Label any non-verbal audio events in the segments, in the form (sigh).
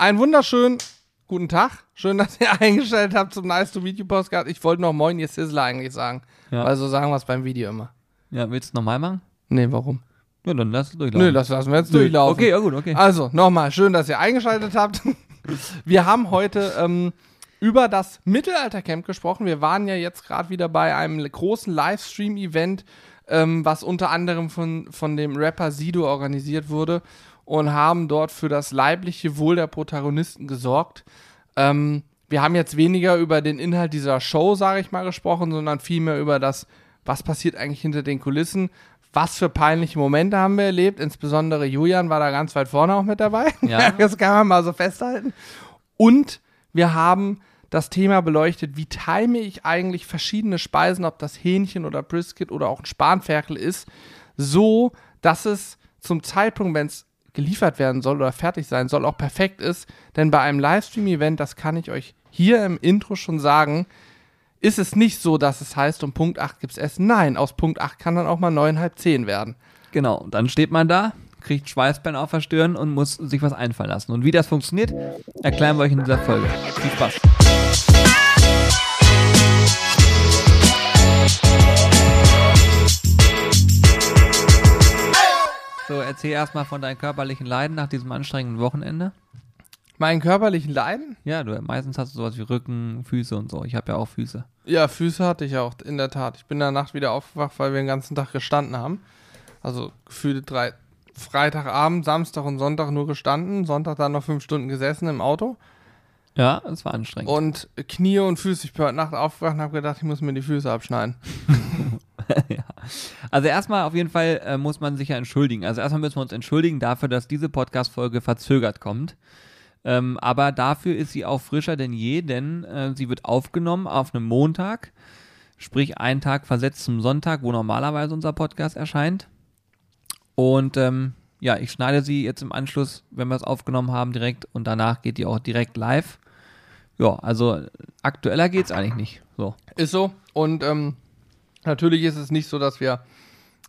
Einen wunderschönen guten Tag. Schön, dass ihr (laughs) eingestellt habt zum Nice to Meet You Postcard. Ich wollte noch Moin, ihr Sizzler eigentlich sagen. Ja. Weil so sagen wir es beim Video immer. Ja, willst du nochmal machen? Nee, warum? Ja, dann lass es durchlaufen. Nö, das lassen wir jetzt Nö. durchlaufen. Okay, ja gut, okay. Also, nochmal, schön, dass ihr eingeschaltet habt. (laughs) Wir haben heute ähm, über das Mittelaltercamp gesprochen. Wir waren ja jetzt gerade wieder bei einem großen Livestream-Event, ähm, was unter anderem von, von dem Rapper Sido organisiert wurde und haben dort für das leibliche Wohl der Protagonisten gesorgt. Ähm, wir haben jetzt weniger über den Inhalt dieser Show, sage ich mal, gesprochen, sondern vielmehr über das, was passiert eigentlich hinter den Kulissen. Was für peinliche Momente haben wir erlebt? Insbesondere Julian war da ganz weit vorne auch mit dabei. Ja. (laughs) das kann man mal so festhalten. Und wir haben das Thema beleuchtet, wie time ich eigentlich verschiedene Speisen, ob das Hähnchen oder Brisket oder auch ein Spanferkel ist, so, dass es zum Zeitpunkt, wenn es geliefert werden soll oder fertig sein soll, auch perfekt ist. Denn bei einem Livestream-Event, das kann ich euch hier im Intro schon sagen, ist es nicht so, dass es heißt, um Punkt 8 gibt es Essen. Nein, aus Punkt 8 kann dann auch mal 9, halb 10 werden. Genau, und dann steht man da, kriegt Schweißbein auf der Stirn und muss sich was einfallen lassen. Und wie das funktioniert, erklären wir euch in dieser Folge. Viel Spaß. So, erzähl erstmal von deinen körperlichen Leiden nach diesem anstrengenden Wochenende. Meinen körperlichen Leiden? Ja, du meistens hast du sowas wie Rücken, Füße und so. Ich habe ja auch Füße. Ja, Füße hatte ich auch, in der Tat. Ich bin in der Nacht wieder aufgewacht, weil wir den ganzen Tag gestanden haben. Also gefühlt drei, Freitagabend, Samstag und Sonntag nur gestanden, Sonntag dann noch fünf Stunden gesessen im Auto. Ja, es war anstrengend. Und Knie und Füße. Ich bin heute Nacht aufgewacht und habe gedacht, ich muss mir die Füße abschneiden. (laughs) (laughs) ja. Also erstmal auf jeden Fall äh, muss man sich ja entschuldigen. Also erstmal müssen wir uns entschuldigen dafür, dass diese Podcast-Folge verzögert kommt. Ähm, aber dafür ist sie auch frischer denn je, denn äh, sie wird aufgenommen auf einem Montag, sprich einen Tag versetzt zum Sonntag, wo normalerweise unser Podcast erscheint. Und ähm, ja, ich schneide sie jetzt im Anschluss, wenn wir es aufgenommen haben, direkt und danach geht die auch direkt live. Ja, also aktueller geht's eigentlich nicht. So. Ist so. Und ähm, natürlich ist es nicht so, dass wir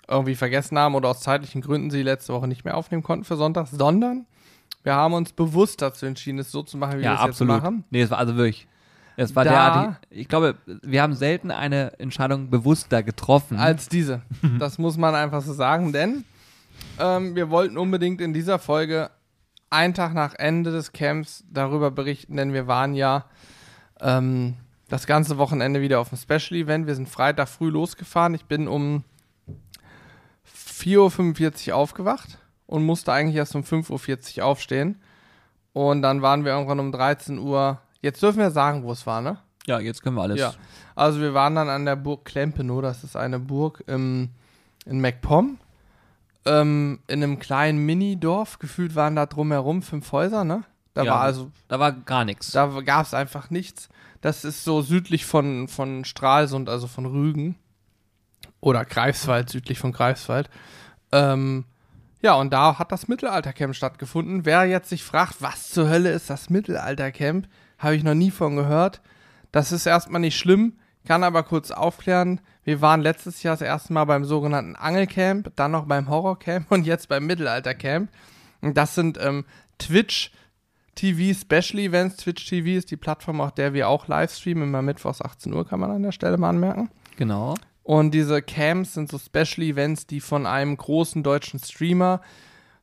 irgendwie vergessen haben oder aus zeitlichen Gründen sie letzte Woche nicht mehr aufnehmen konnten für Sonntag, sondern wir haben uns bewusst dazu entschieden, es so zu machen, wie ja, wir es absolut. jetzt machen. Nee, es war also wirklich. Es war Da- derartig. Ich glaube, wir haben selten eine Entscheidung bewusster getroffen. als diese. (laughs) Das muss man einfach so sagen, denn ähm, wir wollten unbedingt in dieser Folge einen Tag nach Ende des Camps darüber berichten, denn wir waren ja ähm, das ganze Wochenende wieder auf dem Special Event. Wir sind Freitag früh losgefahren. Ich bin um 4.45 Uhr aufgewacht und musste eigentlich erst um 5.40 Uhr aufstehen. Und dann waren wir irgendwann um 13 Uhr. Jetzt dürfen wir sagen, wo es war, ne? ja, jetzt können wir alles. Ja, also wir waren dann an der Burg Klempenow, das ist eine Burg im, in MacPom. Ähm, in einem kleinen Minidorf, gefühlt waren da drumherum fünf Häuser, ne? Da Ja, war also, Da war gar nichts. da gab es einfach nichts. Das ist so südlich von, von Stralsund, also von Rügen. Oder Greifswald, südlich von Greifswald. Ähm, ja, und da hat das Mittelaltercamp stattgefunden. Wer jetzt sich fragt, was zur Hölle ist das Mittelaltercamp, habe ich noch nie von gehört. Das ist erstmal nicht schlimm, kann aber kurz aufklären. Wir waren letztes Jahr das erste Mal beim sogenannten Angelcamp, dann noch beim Horrorcamp (laughs) und jetzt beim Mittelaltercamp. Das sind ähm, Twitch TV Special Events. Twitch TV ist die Plattform, auf der wir auch live streamen, immer mittwochs 18 Uhr, kann man an der Stelle mal anmerken. Genau. Und diese Camps sind so Special Events, die von einem großen deutschen Streamer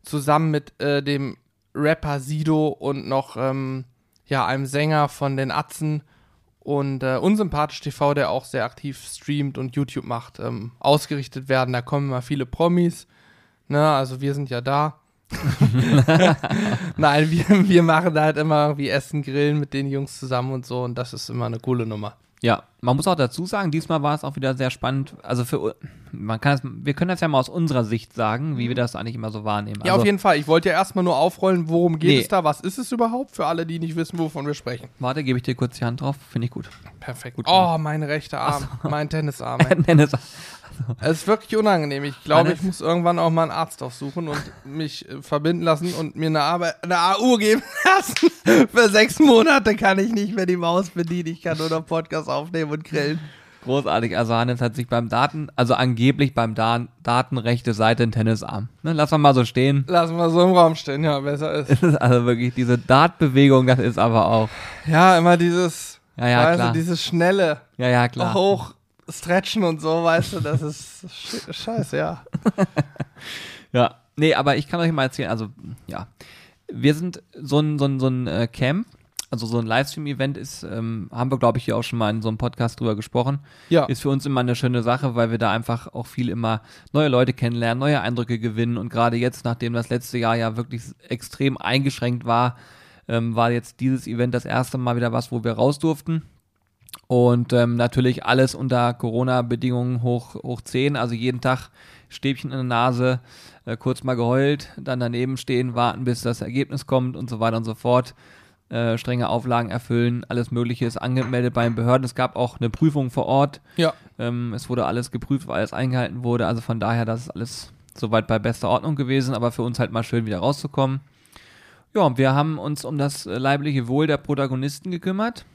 zusammen mit äh, dem Rapper Sido und noch ähm, ja, einem Sänger von den Atzen und äh, Unsympathisch TV, der auch sehr aktiv streamt und YouTube macht, ähm, ausgerichtet werden. Da kommen immer viele Promis. Ne, also wir sind ja da. (laughs) Nein, wir, wir machen da halt immer irgendwie Essen, Grillen mit den Jungs zusammen und so und das ist immer eine coole Nummer. Ja, man muss auch dazu sagen, diesmal war es auch wieder sehr spannend. Also für man kann es, wir können das ja mal aus unserer Sicht sagen, wie wir das eigentlich immer so wahrnehmen. Ja, also, auf jeden Fall. Ich wollte ja erstmal nur aufrollen, worum geht Nee. es da, was ist es überhaupt, für alle, die nicht wissen, wovon wir sprechen. Warte, gebe ich dir kurz die Hand drauf, finde ich gut. Perfekt. Gut oh, mein rechter Arm, mein Tennisarm. (laughs) ey. (laughs) Es. ist wirklich unangenehm. Ich glaube, ich muss irgendwann auch mal einen Arzt aufsuchen und (laughs) mich äh, verbinden lassen und mir eine, Arbeit, eine AU geben (laughs) lassen. für sechs Monate kann ich nicht mehr die Maus bedienen. Ich kann nur noch Podcast aufnehmen und grillen. Großartig. Also Hannes hat sich beim Daten, also angeblich beim da Datenrechte Seite in Tennisarm. Ne, lass mal so stehen. Lass mal so im Raum stehen, ja, besser ist. also wirklich diese Dartbewegung, das ist aber auch. Ja, immer dieses, ja, ja, weißt klar. dieses schnelle ja, ja, klar. hoch stretchen und so, weißt du, das ist scheiße, ja. (laughs) ja, nee, aber ich kann euch mal erzählen, also ja, wir sind so ein, so ein, so ein äh, Camp, also so ein Livestream-Event ist, ähm, haben wir, glaube ich, hier auch schon mal in so einem Podcast drüber gesprochen. Ja. Ist für uns immer eine schöne Sache, weil wir da einfach auch viel immer neue Leute kennenlernen, neue Eindrücke gewinnen und gerade jetzt, nachdem das letzte Jahr ja wirklich extrem eingeschränkt war, ähm, war jetzt dieses Event das erste Mal wieder was, wo wir raus durften. Und ähm, natürlich alles unter Corona-Bedingungen hoch, hoch 10, also jeden Tag Stäbchen in der Nase, äh, kurz mal geheult, dann daneben stehen, warten, bis das Ergebnis kommt und so weiter und so fort. Äh, strenge Auflagen erfüllen, alles Mögliche ist angemeldet bei den Behörden. Es gab auch eine Prüfung vor Ort. Ja. Ähm, es wurde alles geprüft, weil alles eingehalten wurde. Also von daher, das ist alles soweit bei bester Ordnung gewesen, aber für uns halt mal schön wieder rauszukommen. Ja, wir haben uns um das leibliche Wohl der Protagonisten gekümmert.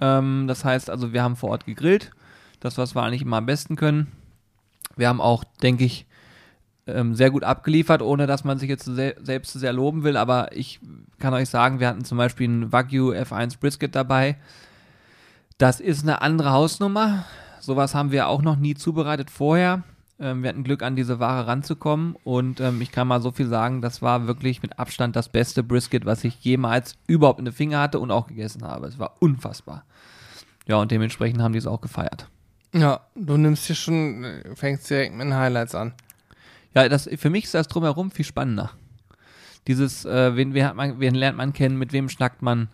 Ähm, das heißt also, wir haben vor Ort gegrillt. Das, was wir eigentlich immer am besten können. Wir haben auch, denke ich, ähm, sehr gut abgeliefert, ohne dass man sich jetzt se selbst zu sehr loben will. Aber ich kann euch sagen, wir hatten zum Beispiel ein Wagyu F1 Brisket dabei. Das ist eine andere Hausnummer. Sowas haben wir auch noch nie zubereitet vorher. Ähm, wir hatten Glück, an diese Ware ranzukommen. Und ähm, ich kann mal so viel sagen, das war wirklich mit Abstand das beste Brisket, was ich jemals überhaupt in den Finger hatte und auch gegessen habe. Es war unfassbar. Ja, und dementsprechend haben die es auch gefeiert. Ja, du nimmst hier schon, fängst direkt mit den Highlights an. Ja, das, für mich ist das drumherum viel spannender. Dieses, äh, wen, wen, hat man, wen lernt man kennen, mit wem schnackt man,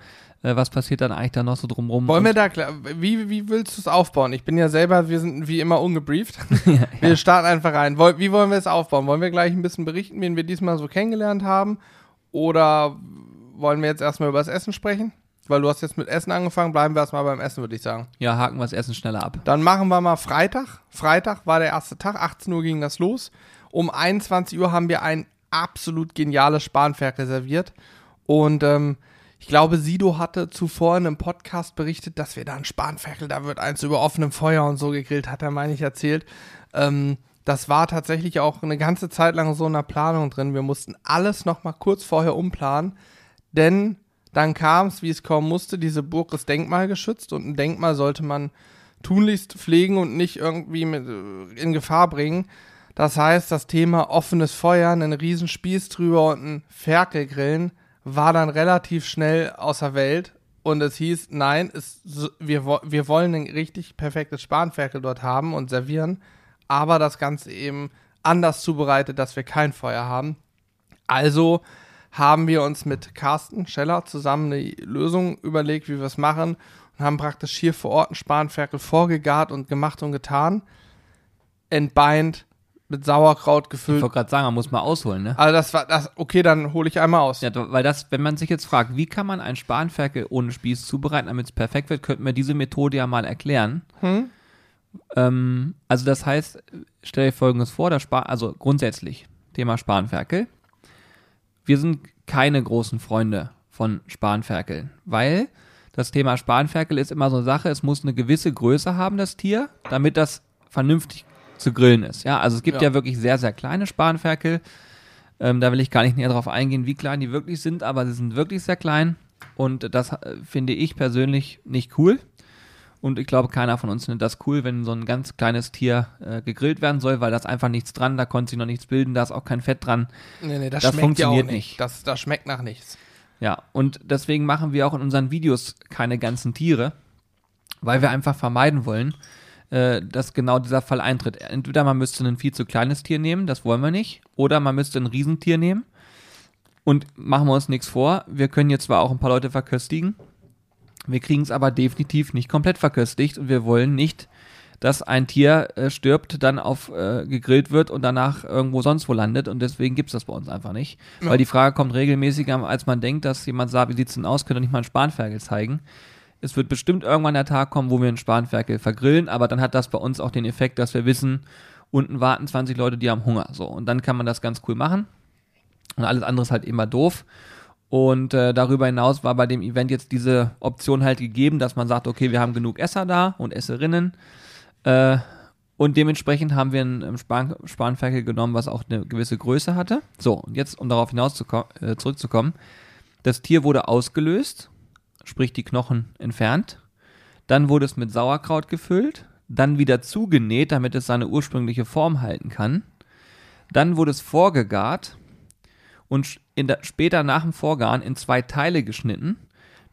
äh, was passiert dann eigentlich da noch so drumherum. Wollen wir da klar, wie, wie willst du es aufbauen? Ich bin ja selber, wir sind wie immer ungebrieft. (laughs) (laughs) ja, wir ja. starten einfach rein. Wie wollen wir es aufbauen? Wollen wir gleich ein bisschen berichten, wen wir diesmal so kennengelernt haben? Oder wollen wir jetzt erstmal über das Essen sprechen? Weil du hast jetzt mit Essen angefangen, bleiben wir erstmal beim Essen, würde ich sagen. Ja, haken wir das Essen schneller ab. Dann machen wir mal Freitag. Freitag war der erste Tag, 18 Uhr ging das los. Um 21 Uhr haben wir ein absolut geniales Spanferkel reserviert. Und ähm, ich glaube, Sido hatte zuvor in einem Podcast berichtet, dass wir da ein Spanferkel, da wird eins über offenem Feuer und so gegrillt, hat er, meine ich, erzählt. Ähm, das war tatsächlich auch eine ganze Zeit lang so in der Planung drin. Wir mussten alles nochmal kurz vorher umplanen, denn dann kam es, wie es kommen musste, diese Burg ist denkmalgeschützt und ein Denkmal sollte man tunlichst pflegen und nicht irgendwie äh, in Gefahr bringen. Das heißt, das Thema offenes Feuer, einen riesen Spieß drüber und ein Ferkelgrillen war dann relativ schnell außer Welt und es hieß, nein, es, wir, wir wollen ein richtig perfektes Spanferkel dort haben und servieren, aber das Ganze eben anders zubereitet, dass wir kein Feuer haben. Also haben wir uns mit Carsten Scheller zusammen eine Lösung überlegt, wie wir es machen und haben praktisch hier vor Ort einen Spanferkel vorgegart und gemacht und getan, entbeint, mit Sauerkraut gefüllt. Ich wollte gerade sagen, man muss mal ausholen, ne? Also das war das, okay, dann hole ich einmal aus. Ja, weil das, wenn man sich jetzt fragt, wie kann man einen Spanferkel ohne Spieß zubereiten, damit es perfekt wird, könnten wir diese Methode ja mal erklären. Hm? Ähm, also das heißt, stell dir folgendes vor, der Span also grundsätzlich, Thema Spanferkel wir sind keine großen Freunde von Spanferkeln, weil das Thema Spanferkel ist immer so eine Sache, es muss eine gewisse Größe haben, das Tier, damit das vernünftig zu grillen ist. Ja, also es gibt ja, ja wirklich sehr, sehr kleine Spanferkel. Ähm, da will ich gar nicht näher drauf eingehen, wie klein die wirklich sind, aber sie sind wirklich sehr klein und das äh, finde ich persönlich nicht cool. Und ich glaube, keiner von uns findet das cool, wenn so ein ganz kleines Tier äh, gegrillt werden soll, weil da ist einfach nichts dran, da konnte sich noch nichts bilden, da ist auch kein Fett dran. Nee, nee, das, das funktioniert ja nicht. nicht. Das, das schmeckt nach nichts. Ja, und deswegen machen wir auch in unseren Videos keine ganzen Tiere, weil wir einfach vermeiden wollen, äh, dass genau dieser Fall eintritt. Entweder man müsste ein viel zu kleines Tier nehmen, das wollen wir nicht, oder man müsste ein Riesentier nehmen. Und machen wir uns nichts vor, wir können jetzt zwar auch ein paar Leute verköstigen, wir kriegen es aber definitiv nicht komplett verköstigt und wir wollen nicht, dass ein Tier äh, stirbt, dann auf äh, gegrillt wird und danach irgendwo sonst wo landet und deswegen gibt es das bei uns einfach nicht. Ja. Weil die Frage kommt regelmäßiger, als man denkt, dass jemand sagt, wie sieht es denn aus, könnt ihr nicht mal einen Spanferkel zeigen. Es wird bestimmt irgendwann der Tag kommen, wo wir einen Spanferkel vergrillen, aber dann hat das bei uns auch den Effekt, dass wir wissen, unten warten 20 Leute, die haben Hunger. So, und dann kann man das ganz cool machen. Und alles andere ist halt immer doof. Und äh, darüber hinaus war bei dem Event jetzt diese Option halt gegeben, dass man sagt, okay, wir haben genug Esser da und Esserinnen. Äh, und dementsprechend haben wir ein Span Spanferkel genommen, was auch eine gewisse Größe hatte. So, und jetzt, um darauf hinaus äh, zurückzukommen, das Tier wurde ausgelöst, sprich die Knochen entfernt. Dann wurde es mit Sauerkraut gefüllt, dann wieder zugenäht, damit es seine ursprüngliche Form halten kann. Dann wurde es vorgegart und der, später nach dem Vorgaren in zwei Teile geschnitten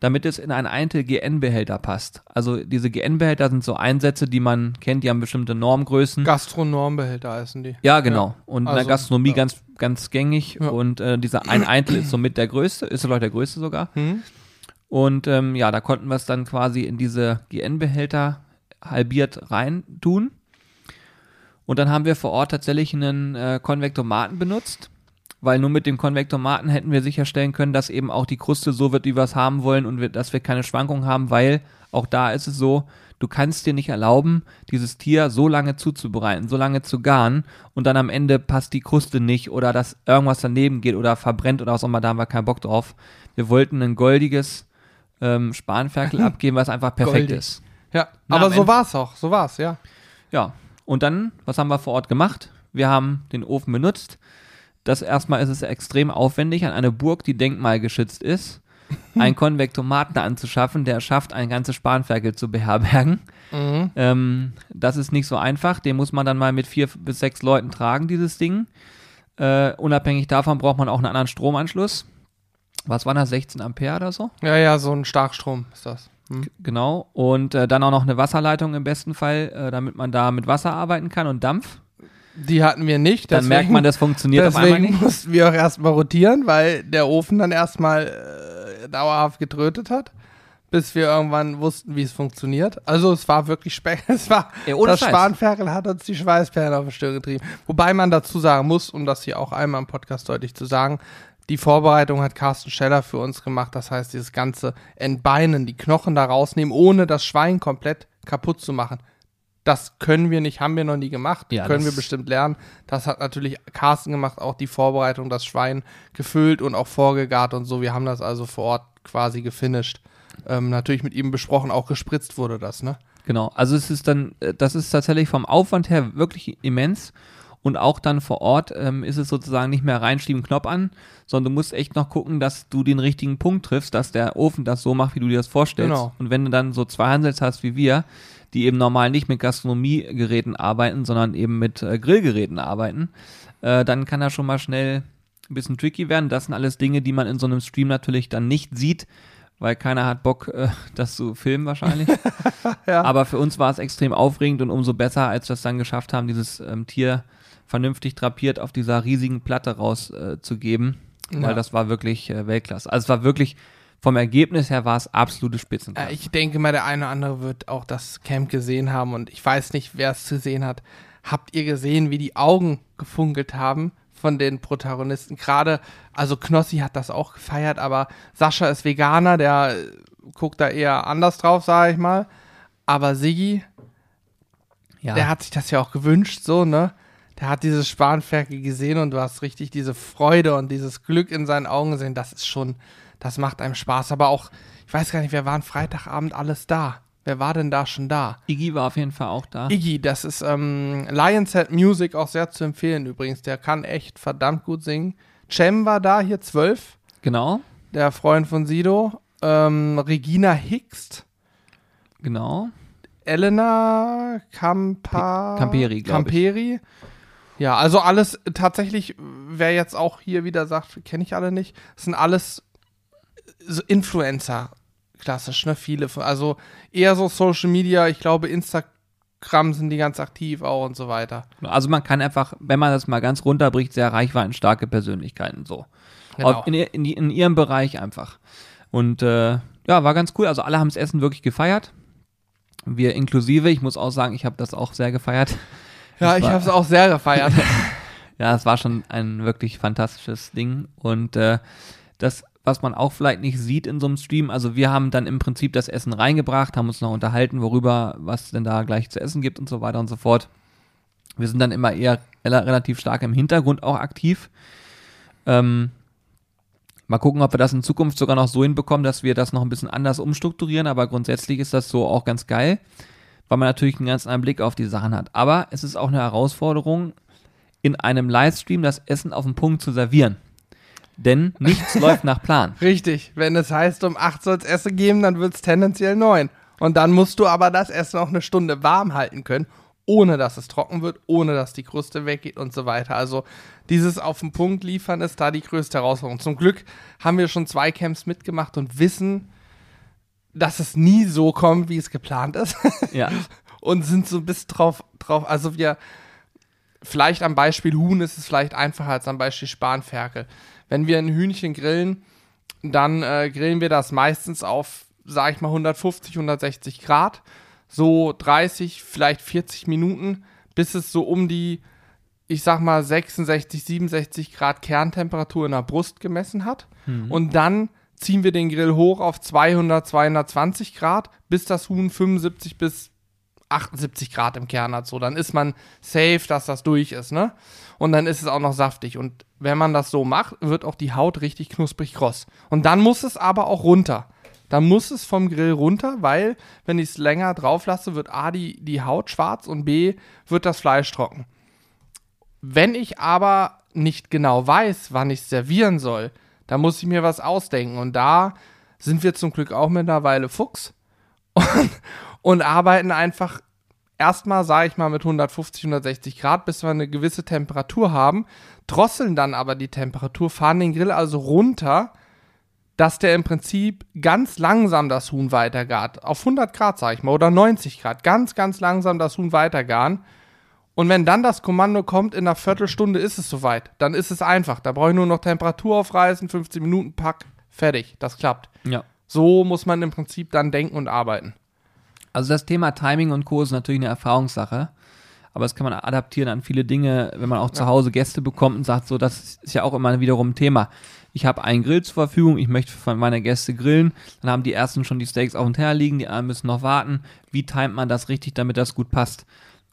damit es in einen Eintel-GN-Behälter passt. Also diese GN-Behälter sind so Einsätze, die man kennt, die haben bestimmte Normgrößen. Gastronormbehälter heißen die. Ja, genau. Ja. Und also, in der also, Gastronomie ja. ganz, ganz gängig. Ja. Und äh, dieser ein Eintel ist somit der größte, ist vielleicht der größte sogar. Mhm. Und ähm, ja, da konnten wir es dann quasi in diese GN-Behälter halbiert rein tun. Und dann haben wir vor Ort tatsächlich einen äh, Konvektomaten benutzt weil nur mit dem Konvektomaten hätten wir sicherstellen können, dass eben auch die Kruste so wird, wie wir es haben wollen und wir, dass wir keine Schwankungen haben, weil auch da ist es so, du kannst dir nicht erlauben, dieses Tier so lange zuzubereiten, so lange zu garen und dann am Ende passt die Kruste nicht oder dass irgendwas daneben geht oder verbrennt oder was auch immer, da haben wir keinen Bock drauf. Wir wollten ein goldiges ähm, Spanferkel abgeben, was einfach perfekt Goldig. ist. Ja, Na, aber so war es auch, so war es, ja. Ja, und dann, was haben wir vor Ort gemacht? Wir haben den Ofen benutzt, das erstmal ist es extrem aufwendig, an eine Burg, die denkmalgeschützt ist, (laughs) einen Konvektomaten anzuschaffen, der schafft, ein ganzes Spanferkel zu beherbergen. Mhm. Ähm, das ist nicht so einfach. Den muss man dann mal mit vier bis sechs Leuten tragen, dieses Ding. Äh, unabhängig davon braucht man auch einen anderen Stromanschluss. Was war das, 16 Ampere oder so? Ja, ja, so ein Starkstrom ist das. Hm. Genau. Und äh, dann auch noch eine Wasserleitung im besten Fall, äh, damit man da mit Wasser arbeiten kann und Dampf. Die hatten wir nicht. Dann deswegen, merkt man, das funktioniert auf einmal nicht. mussten wir auch erstmal rotieren, weil der Ofen dann erstmal äh, dauerhaft getrötet hat, bis wir irgendwann wussten, wie es funktioniert. Also es war wirklich speck. (laughs) Es war ja, das Scheiß. Spanferkel hat uns die Schweißperlen auf die Stirn getrieben. Wobei man dazu sagen muss, um das hier auch einmal im Podcast deutlich zu sagen, die Vorbereitung hat Carsten Scheller für uns gemacht. Das heißt, dieses ganze Entbeinen, die Knochen da rausnehmen, ohne das Schwein komplett kaputt zu machen das können wir nicht, haben wir noch nie gemacht, ja, können wir bestimmt lernen. Das hat natürlich Carsten gemacht, auch die Vorbereitung, das Schwein gefüllt und auch vorgegart und so. Wir haben das also vor Ort quasi gefinisht. Ähm, natürlich mit ihm besprochen, auch gespritzt wurde das, ne? Genau, also es ist dann, äh, das ist tatsächlich vom Aufwand her wirklich immens. Und auch dann vor Ort ähm, ist es sozusagen nicht mehr reinschieben, Knopf an, sondern du musst echt noch gucken, dass du den richtigen Punkt triffst, dass der Ofen das so macht, wie du dir das vorstellst. Genau. Und wenn du dann so zwei Handels hast wie wir, die eben normal nicht mit Gastronomiegeräten arbeiten, sondern eben mit äh, Grillgeräten arbeiten, äh, dann kann das schon mal schnell ein bisschen tricky werden. Das sind alles Dinge, die man in so einem Stream natürlich dann nicht sieht, weil keiner hat Bock, äh, das zu filmen wahrscheinlich. (laughs) ja. Aber für uns war es extrem aufregend und umso besser, als wir es dann geschafft haben, dieses ähm, Tier vernünftig drapiert auf dieser riesigen Platte rauszugeben, äh, weil das war wirklich äh, Weltklasse. Also es war wirklich vom Ergebnis her war es absolute Spitzenklasse. Ich denke mal, der eine oder andere wird auch das Camp gesehen haben und ich weiß nicht, wer es gesehen hat. Habt ihr gesehen, wie die Augen gefunkelt haben von den Protagonisten? Gerade, also Knossi hat das auch gefeiert, aber Sascha ist Veganer, der guckt da eher anders drauf, sage ich mal. Aber Siggi, ja. der hat sich das ja auch gewünscht, so, ne? Der hat dieses Spanferkel gesehen und du hast richtig diese Freude und dieses Glück in seinen Augen gesehen. Das ist schon, das macht einem Spaß. Aber auch, ich weiß gar nicht, wer war Freitagabend alles da? Wer war denn da schon da? Iggy war auf jeden Fall auch da. Iggy, das ist ähm, Lionhead Music auch sehr zu empfehlen übrigens. Der kann echt verdammt gut singen. Cem war da, hier zwölf. Genau. Der Freund von Sido. Ähm, Regina Hickst. Genau. Elena Campa Camperi, Camperi. Ja, also alles tatsächlich, wer jetzt auch hier wieder sagt, kenne ich alle nicht, sind alles so Influencer klassisch, ne? Viele. Also eher so Social Media, ich glaube, Instagram sind die ganz aktiv auch und so weiter. Also man kann einfach, wenn man das mal ganz runterbricht, sehr reichweitenstarke Persönlichkeiten so. Genau. In, in, in, ihrem Bereich einfach. Und äh, ja, war ganz cool. Also alle haben das Essen wirklich gefeiert. Wir inklusive, ich muss auch sagen, ich habe das auch sehr gefeiert. Ja, ich habe es auch sehr gefeiert. (laughs) ja, es war schon ein wirklich fantastisches Ding. Und äh, das was man auch vielleicht nicht sieht in so einem Stream. Also wir haben dann im Prinzip das Essen reingebracht, haben uns noch unterhalten, worüber, was denn da gleich zu essen gibt und so weiter und so fort. Wir sind dann immer eher relativ stark im Hintergrund auch aktiv. Ähm, mal gucken, ob wir das in Zukunft sogar noch so hinbekommen, dass wir das noch ein bisschen anders umstrukturieren, aber grundsätzlich ist das so auch ganz geil. Weil man natürlich einen ganz anderen Blick auf die Sachen hat. Aber es ist auch eine Herausforderung, in einem Livestream das Essen auf den Punkt zu servieren. Denn nichts (laughs) läuft nach Plan. Richtig. Wenn es heißt, um 8 soll es Essen geben, dann wird es tendenziell 9. Und dann musst du aber das Essen auch eine Stunde warm halten können, ohne dass es trocken wird, ohne dass die Kruste weggeht und so weiter. Also dieses auf den Punkt liefern ist da die größte Herausforderung. Zum Glück haben wir schon zwei Camps mitgemacht und wissen, dass es nie so kommt, wie es geplant ist. (laughs) Ja. und sind so ein bisschen drauf, drauf, also wir, vielleicht am Beispiel Huhn ist es vielleicht einfacher als am Beispiel Spanferkel. Wenn wir ein Hühnchen grillen, dann äh, grillen wir das meistens auf, sag ich mal, 150, 160 Grad, so 30, vielleicht 40 Minuten, bis es so um die, ich sag mal, 66, 67 Grad Kerntemperatur in der Brust gemessen hat. Und dann ziehen wir den Grill hoch auf 200, 220 Grad, bis das Huhn 75 bis 78 Grad im Kern hat. So, dann ist man safe, dass das durch ist, ne? Und dann ist es auch noch saftig. Und wenn man das so macht, wird auch die Haut richtig knusprig kross. Und dann muss es aber auch runter. Dann muss es vom Grill runter, weil, wenn ich es länger drauf lasse, wird A, die, die Haut schwarz und B, wird das Fleisch trocken. Wenn ich aber nicht genau weiß, wann ich servieren soll, dann muss ich mir was ausdenken. Und da sind wir zum Glück auch mittlerweile Fuchs (laughs) und, und arbeiten einfach erstmal, sage ich mal, mit 150, 160 Grad, bis wir eine gewisse Temperatur haben, drosseln dann aber die Temperatur, fahren den Grill also runter, dass der im Prinzip ganz langsam das Huhn weitergart. Auf 100 Grad, sage ich mal, oder 90 Grad. Ganz, ganz langsam das Huhn weitergaren. Und wenn dann das Kommando kommt, in einer Viertelstunde ist es soweit. Dann ist es einfach. Da brauche ich nur noch Temperatur aufreißen, 15 Minuten, pack, fertig. Das klappt. Ja. So muss man im Prinzip dann denken und arbeiten. Also das Thema Timing und Co. ist natürlich eine Erfahrungssache. Aber das kann man adaptieren an viele Dinge, wenn man auch zu Hause Gäste bekommt und sagt, so, das ist ja auch immer wiederum ein Thema. Ich habe einen Grill zur Verfügung, ich möchte für meine Gäste grillen, dann haben die ersten schon die Steaks auf dem Teller liegen, die anderen müssen noch warten. Wie timet man das richtig, damit das gut passt?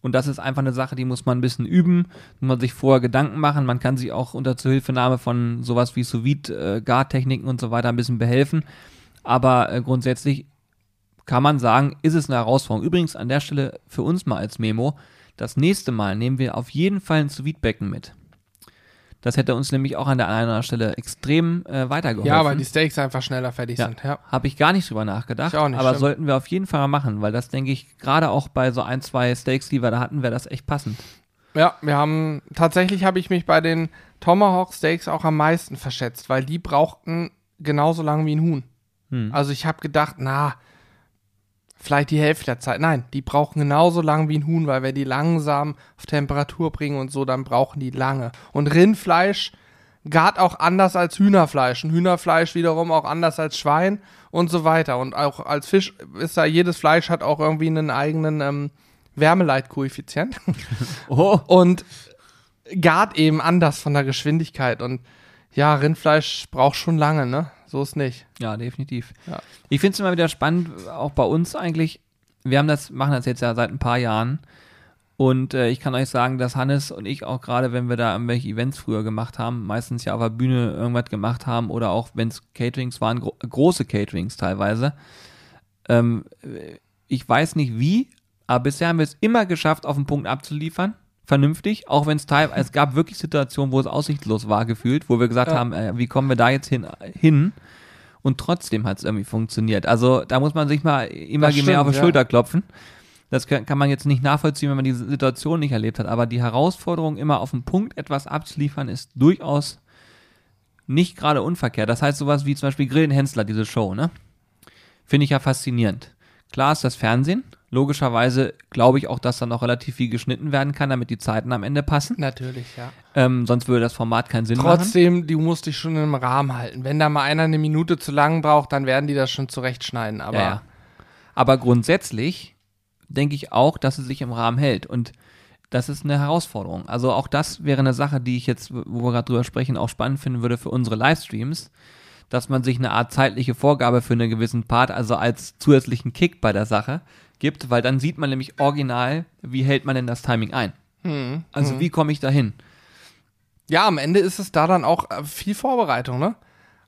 Und das ist einfach eine Sache, die muss man ein bisschen üben, muss man sich vorher Gedanken machen. Man kann sich auch unter Zuhilfenahme von sowas wie sous vide gartechniken und so weiter ein bisschen behelfen. Aber äh, grundsätzlich kann man sagen, ist es eine Herausforderung. Übrigens an der Stelle für uns mal als Memo, das nächste Mal nehmen wir auf jeden Fall ein sous vide becken mit. Das hätte uns nämlich auch an der einen oder anderen Stelle extrem äh, weitergeholfen. Ja, weil die Steaks einfach schneller fertig Ja. sind. Ja. Habe ich gar nicht drüber nachgedacht. Ich auch nicht, aber stimmt. sollten wir auf jeden Fall mal machen, weil das denke ich, gerade auch bei so ein, zwei Steaks, die wir da hatten, wäre das echt passend. ja, wir haben, tatsächlich habe ich mich bei den Tomahawk Steaks auch am meisten verschätzt, weil die brauchten genauso lange wie ein Huhn. Hm. Also ich habe gedacht, na, vielleicht die Hälfte der Zeit. Nein, die brauchen genauso lang wie ein Huhn, weil wir die langsam auf Temperatur bringen und so, dann brauchen die lange. Und Rindfleisch gart auch anders als Hühnerfleisch. Und Hühnerfleisch wiederum auch anders als Schwein und so weiter. Und auch als Fisch ist da, jedes Fleisch hat auch irgendwie einen eigenen ähm, Wärmeleitkoeffizient. (laughs) Oh, und gart eben anders von der Geschwindigkeit. Und ja, Rindfleisch braucht schon lange, ne? So ist nicht. ja, definitiv. Ja. Ich finde es immer wieder spannend, auch bei uns eigentlich. Wir haben das, machen das jetzt ja seit ein paar Jahren. Und äh, ich kann euch sagen, dass Hannes und ich auch gerade, wenn wir da irgendwelche Events früher gemacht haben, meistens ja auf der Bühne irgendwas gemacht haben oder auch wenn es Caterings waren, gro große Caterings teilweise. Ähm, äh, ich weiß nicht wie, aber bisher haben wir es immer geschafft, auf den Punkt abzuliefern. Vernünftig, auch wenn es teilweise, es gab wirklich Situationen, wo es aussichtslos war, gefühlt, wo wir gesagt Ja. haben, äh, wie kommen wir da jetzt hin? hin? Und trotzdem hat es irgendwie funktioniert. Also da muss man sich mal imaginär stimmt, auf die ja. Schulter klopfen. Das kann, kann man jetzt nicht nachvollziehen, wenn man diese Situation nicht erlebt hat. Aber die Herausforderung, immer auf den Punkt etwas abzuliefern, ist durchaus nicht gerade unverkehrt. Das heißt, sowas wie zum Beispiel Grillen Hensler, diese Show, ne? Finde ich ja faszinierend. Klar ist das Fernsehen. Logischerweise glaube ich auch, dass da noch relativ viel geschnitten werden kann, damit die Zeiten am Ende passen. Natürlich, ja. Ähm, sonst würde das Format keinen Sinn machen. Trotzdem, du musst dich schon im Rahmen halten. Wenn da mal einer eine Minute zu lang braucht, dann werden die das schon zurechtschneiden. Aber Ja, ja. Aber grundsätzlich denke ich auch, dass es sich im Rahmen hält. Und das ist eine Herausforderung. Also auch das wäre eine Sache, die ich jetzt, wo wir gerade drüber sprechen, auch spannend finden würde für unsere Livestreams, dass man sich eine Art zeitliche Vorgabe für einen gewissen Part, also als zusätzlichen Kick bei der Sache gibt, weil dann sieht man nämlich original, wie hält man denn das Timing ein. hm, Also hm. wie komme ich dahin? ja, am Ende ist es da dann auch äh, viel Vorbereitung, ne?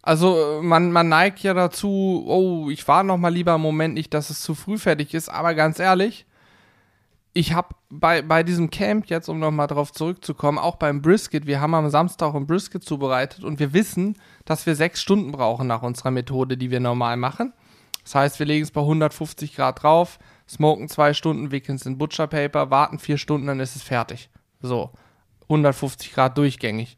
Also äh, man, man neigt ja dazu, oh, ich warte noch mal lieber einen Moment nicht, dass es zu früh fertig ist. Aber ganz ehrlich, ich habe bei, bei diesem Camp jetzt, um nochmal drauf zurückzukommen, auch beim Brisket, wir haben am Samstag ein Brisket zubereitet und wir wissen, dass wir sechs Stunden brauchen nach unserer Methode, die wir normal machen. Das heißt, wir legen es bei 150 Grad drauf, smoken zwei Stunden, wickeln es in Butcher Paper, warten vier Stunden, dann ist es fertig. So, 150 Grad durchgängig.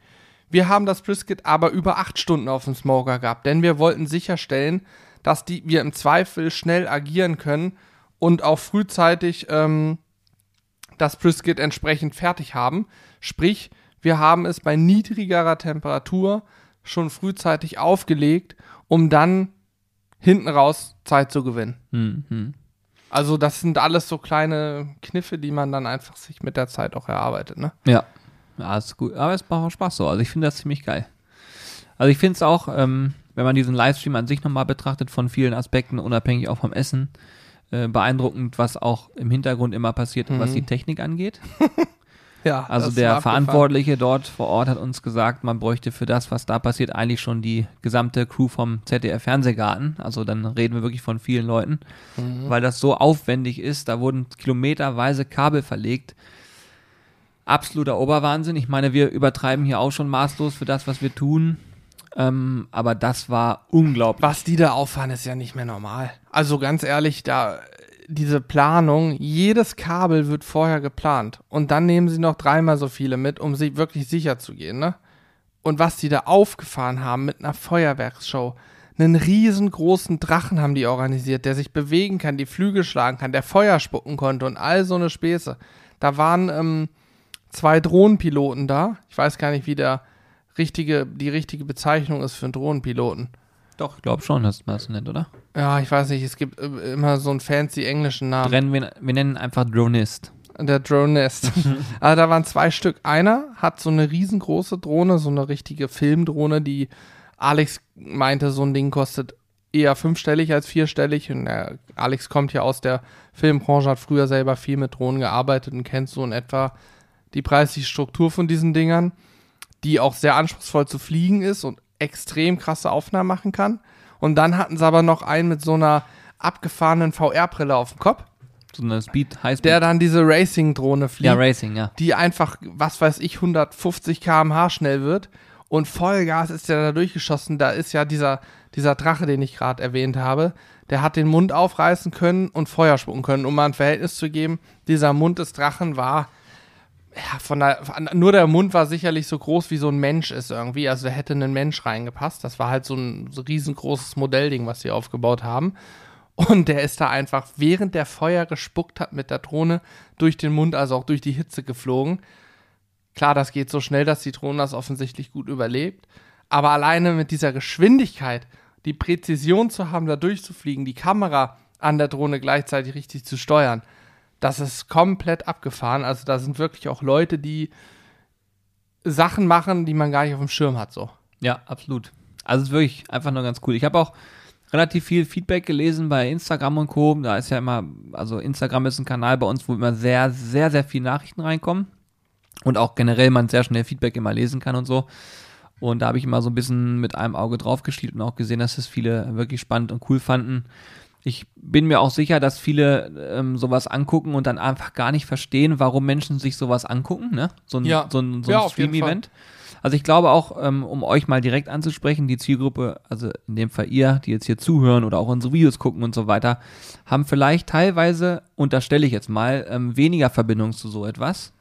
Wir haben das Brisket aber über acht Stunden auf dem Smoker gehabt, denn wir wollten sicherstellen, dass die, wir im Zweifel schnell agieren können und auch frühzeitig ähm, das Brisket entsprechend fertig haben. Sprich, wir haben es bei niedrigerer Temperatur schon frühzeitig aufgelegt, um dann hinten raus Zeit zu gewinnen. Mhm. Also das sind alles so kleine Kniffe, die man dann einfach sich mit der Zeit auch erarbeitet, ne? Ja. Ja, ist gut. Aber es macht auch Spaß so. Also ich finde das ziemlich geil. Also ich finde es auch, ähm, wenn man diesen Livestream an sich nochmal betrachtet, von vielen Aspekten, unabhängig auch vom Essen, äh, beeindruckend, was auch im Hintergrund immer passiert, Mhm. was die Technik angeht. (laughs) Ja. (laughs) Also der abgefahren. Verantwortliche dort vor Ort hat uns gesagt, man bräuchte für das, was da passiert, eigentlich schon die gesamte Crew vom ZDF Fernsehgarten. Also dann reden wir wirklich von vielen Leuten, Mhm. weil das so aufwendig ist. Da wurden kilometerweise Kabel verlegt. Absoluter Oberwahnsinn. Ich meine, wir übertreiben hier auch schon maßlos für das, was wir tun. Ähm, aber das war unglaublich. Was die da auffahren, ist ja nicht mehr normal. Also ganz ehrlich, da diese Planung, jedes Kabel wird vorher geplant und dann nehmen sie noch dreimal so viele mit, um sich wirklich sicher zu gehen, ne? Und was die da aufgefahren haben mit einer Feuerwerksshow, einen riesengroßen Drachen haben die organisiert, der sich bewegen kann, die Flügel schlagen kann, der Feuer spucken konnte und all so eine Späße. Da waren ähm, zwei Drohnenpiloten da. Ich weiß gar nicht, wie der richtige, die richtige Bezeichnung ist für einen Drohnenpiloten. Doch, ich glaube schon, dass man das nennt, oder? Ja, ich weiß nicht, es gibt äh, immer so einen fancy englischen Namen. Rennen wir, wir nennen einfach Dronist. Der Dronist. (laughs) also da waren zwei Stück. Einer hat so eine riesengroße Drohne, so eine richtige Filmdrohne, die Alex meinte, so ein Ding kostet eher fünfstellig als vierstellig. Und äh, Alex kommt ja aus der Filmbranche, hat früher selber viel mit Drohnen gearbeitet und kennt so in etwa die preisliche Struktur von diesen Dingern, die auch sehr anspruchsvoll zu fliegen ist und extrem krasse Aufnahmen machen kann. Und dann hatten sie aber noch einen mit so einer abgefahrenen VR-Brille auf dem Kopf, So eine Speed, Highspeed. der dann diese Racing-Drohne fliegt ja, Racing, ja. die einfach, was weiß ich, 150 km/h schnell wird. Und Vollgas ist der da durchgeschossen. Da ist ja dieser, dieser Drache, den ich gerade erwähnt habe, der hat den Mund aufreißen können und Feuer spucken können. Um mal ein Verhältnis zu geben, dieser Mund des Drachen war, ja, von der, nur der Mund war sicherlich so groß, wie so ein Mensch ist irgendwie. Also da hätte ein Mensch reingepasst. Das war halt so ein so riesengroßes Modellding, was sie aufgebaut haben. Und der ist da einfach, während der Feuer gespuckt hat mit der Drohne, durch den Mund, also auch durch die Hitze geflogen. Klar, das geht so schnell, dass die Drohne das offensichtlich gut überlebt. Aber alleine mit dieser Geschwindigkeit, die Präzision zu haben, da durchzufliegen, die Kamera an der Drohne gleichzeitig richtig zu steuern, das ist komplett abgefahren. Also da sind wirklich auch Leute, die Sachen machen, die man gar nicht auf dem Schirm hat, so. Ja, absolut. Also es ist wirklich einfach nur ganz cool. Ich habe auch relativ viel Feedback gelesen bei Instagram und Co. Da ist ja immer, also Instagram ist ein Kanal bei uns, wo immer sehr, sehr, sehr viele Nachrichten reinkommen. Und auch generell man sehr schnell Feedback immer lesen kann und so. Und da habe ich immer so ein bisschen mit einem Auge drauf geschielt und auch gesehen, dass es viele wirklich spannend und cool fanden. Ich bin mir auch sicher, dass viele ähm, sowas angucken und dann einfach gar nicht verstehen, warum Menschen sich sowas angucken, ne? So ein, Ja. so ein, so Ja, ein Fall. Stream-Event. Also ich glaube auch, ähm, um euch mal direkt anzusprechen, die Zielgruppe, also in dem Fall ihr, die jetzt hier zuhören oder auch unsere Videos gucken und so weiter, haben vielleicht teilweise, unterstelle ich jetzt mal, ähm, weniger Verbindung zu so etwas.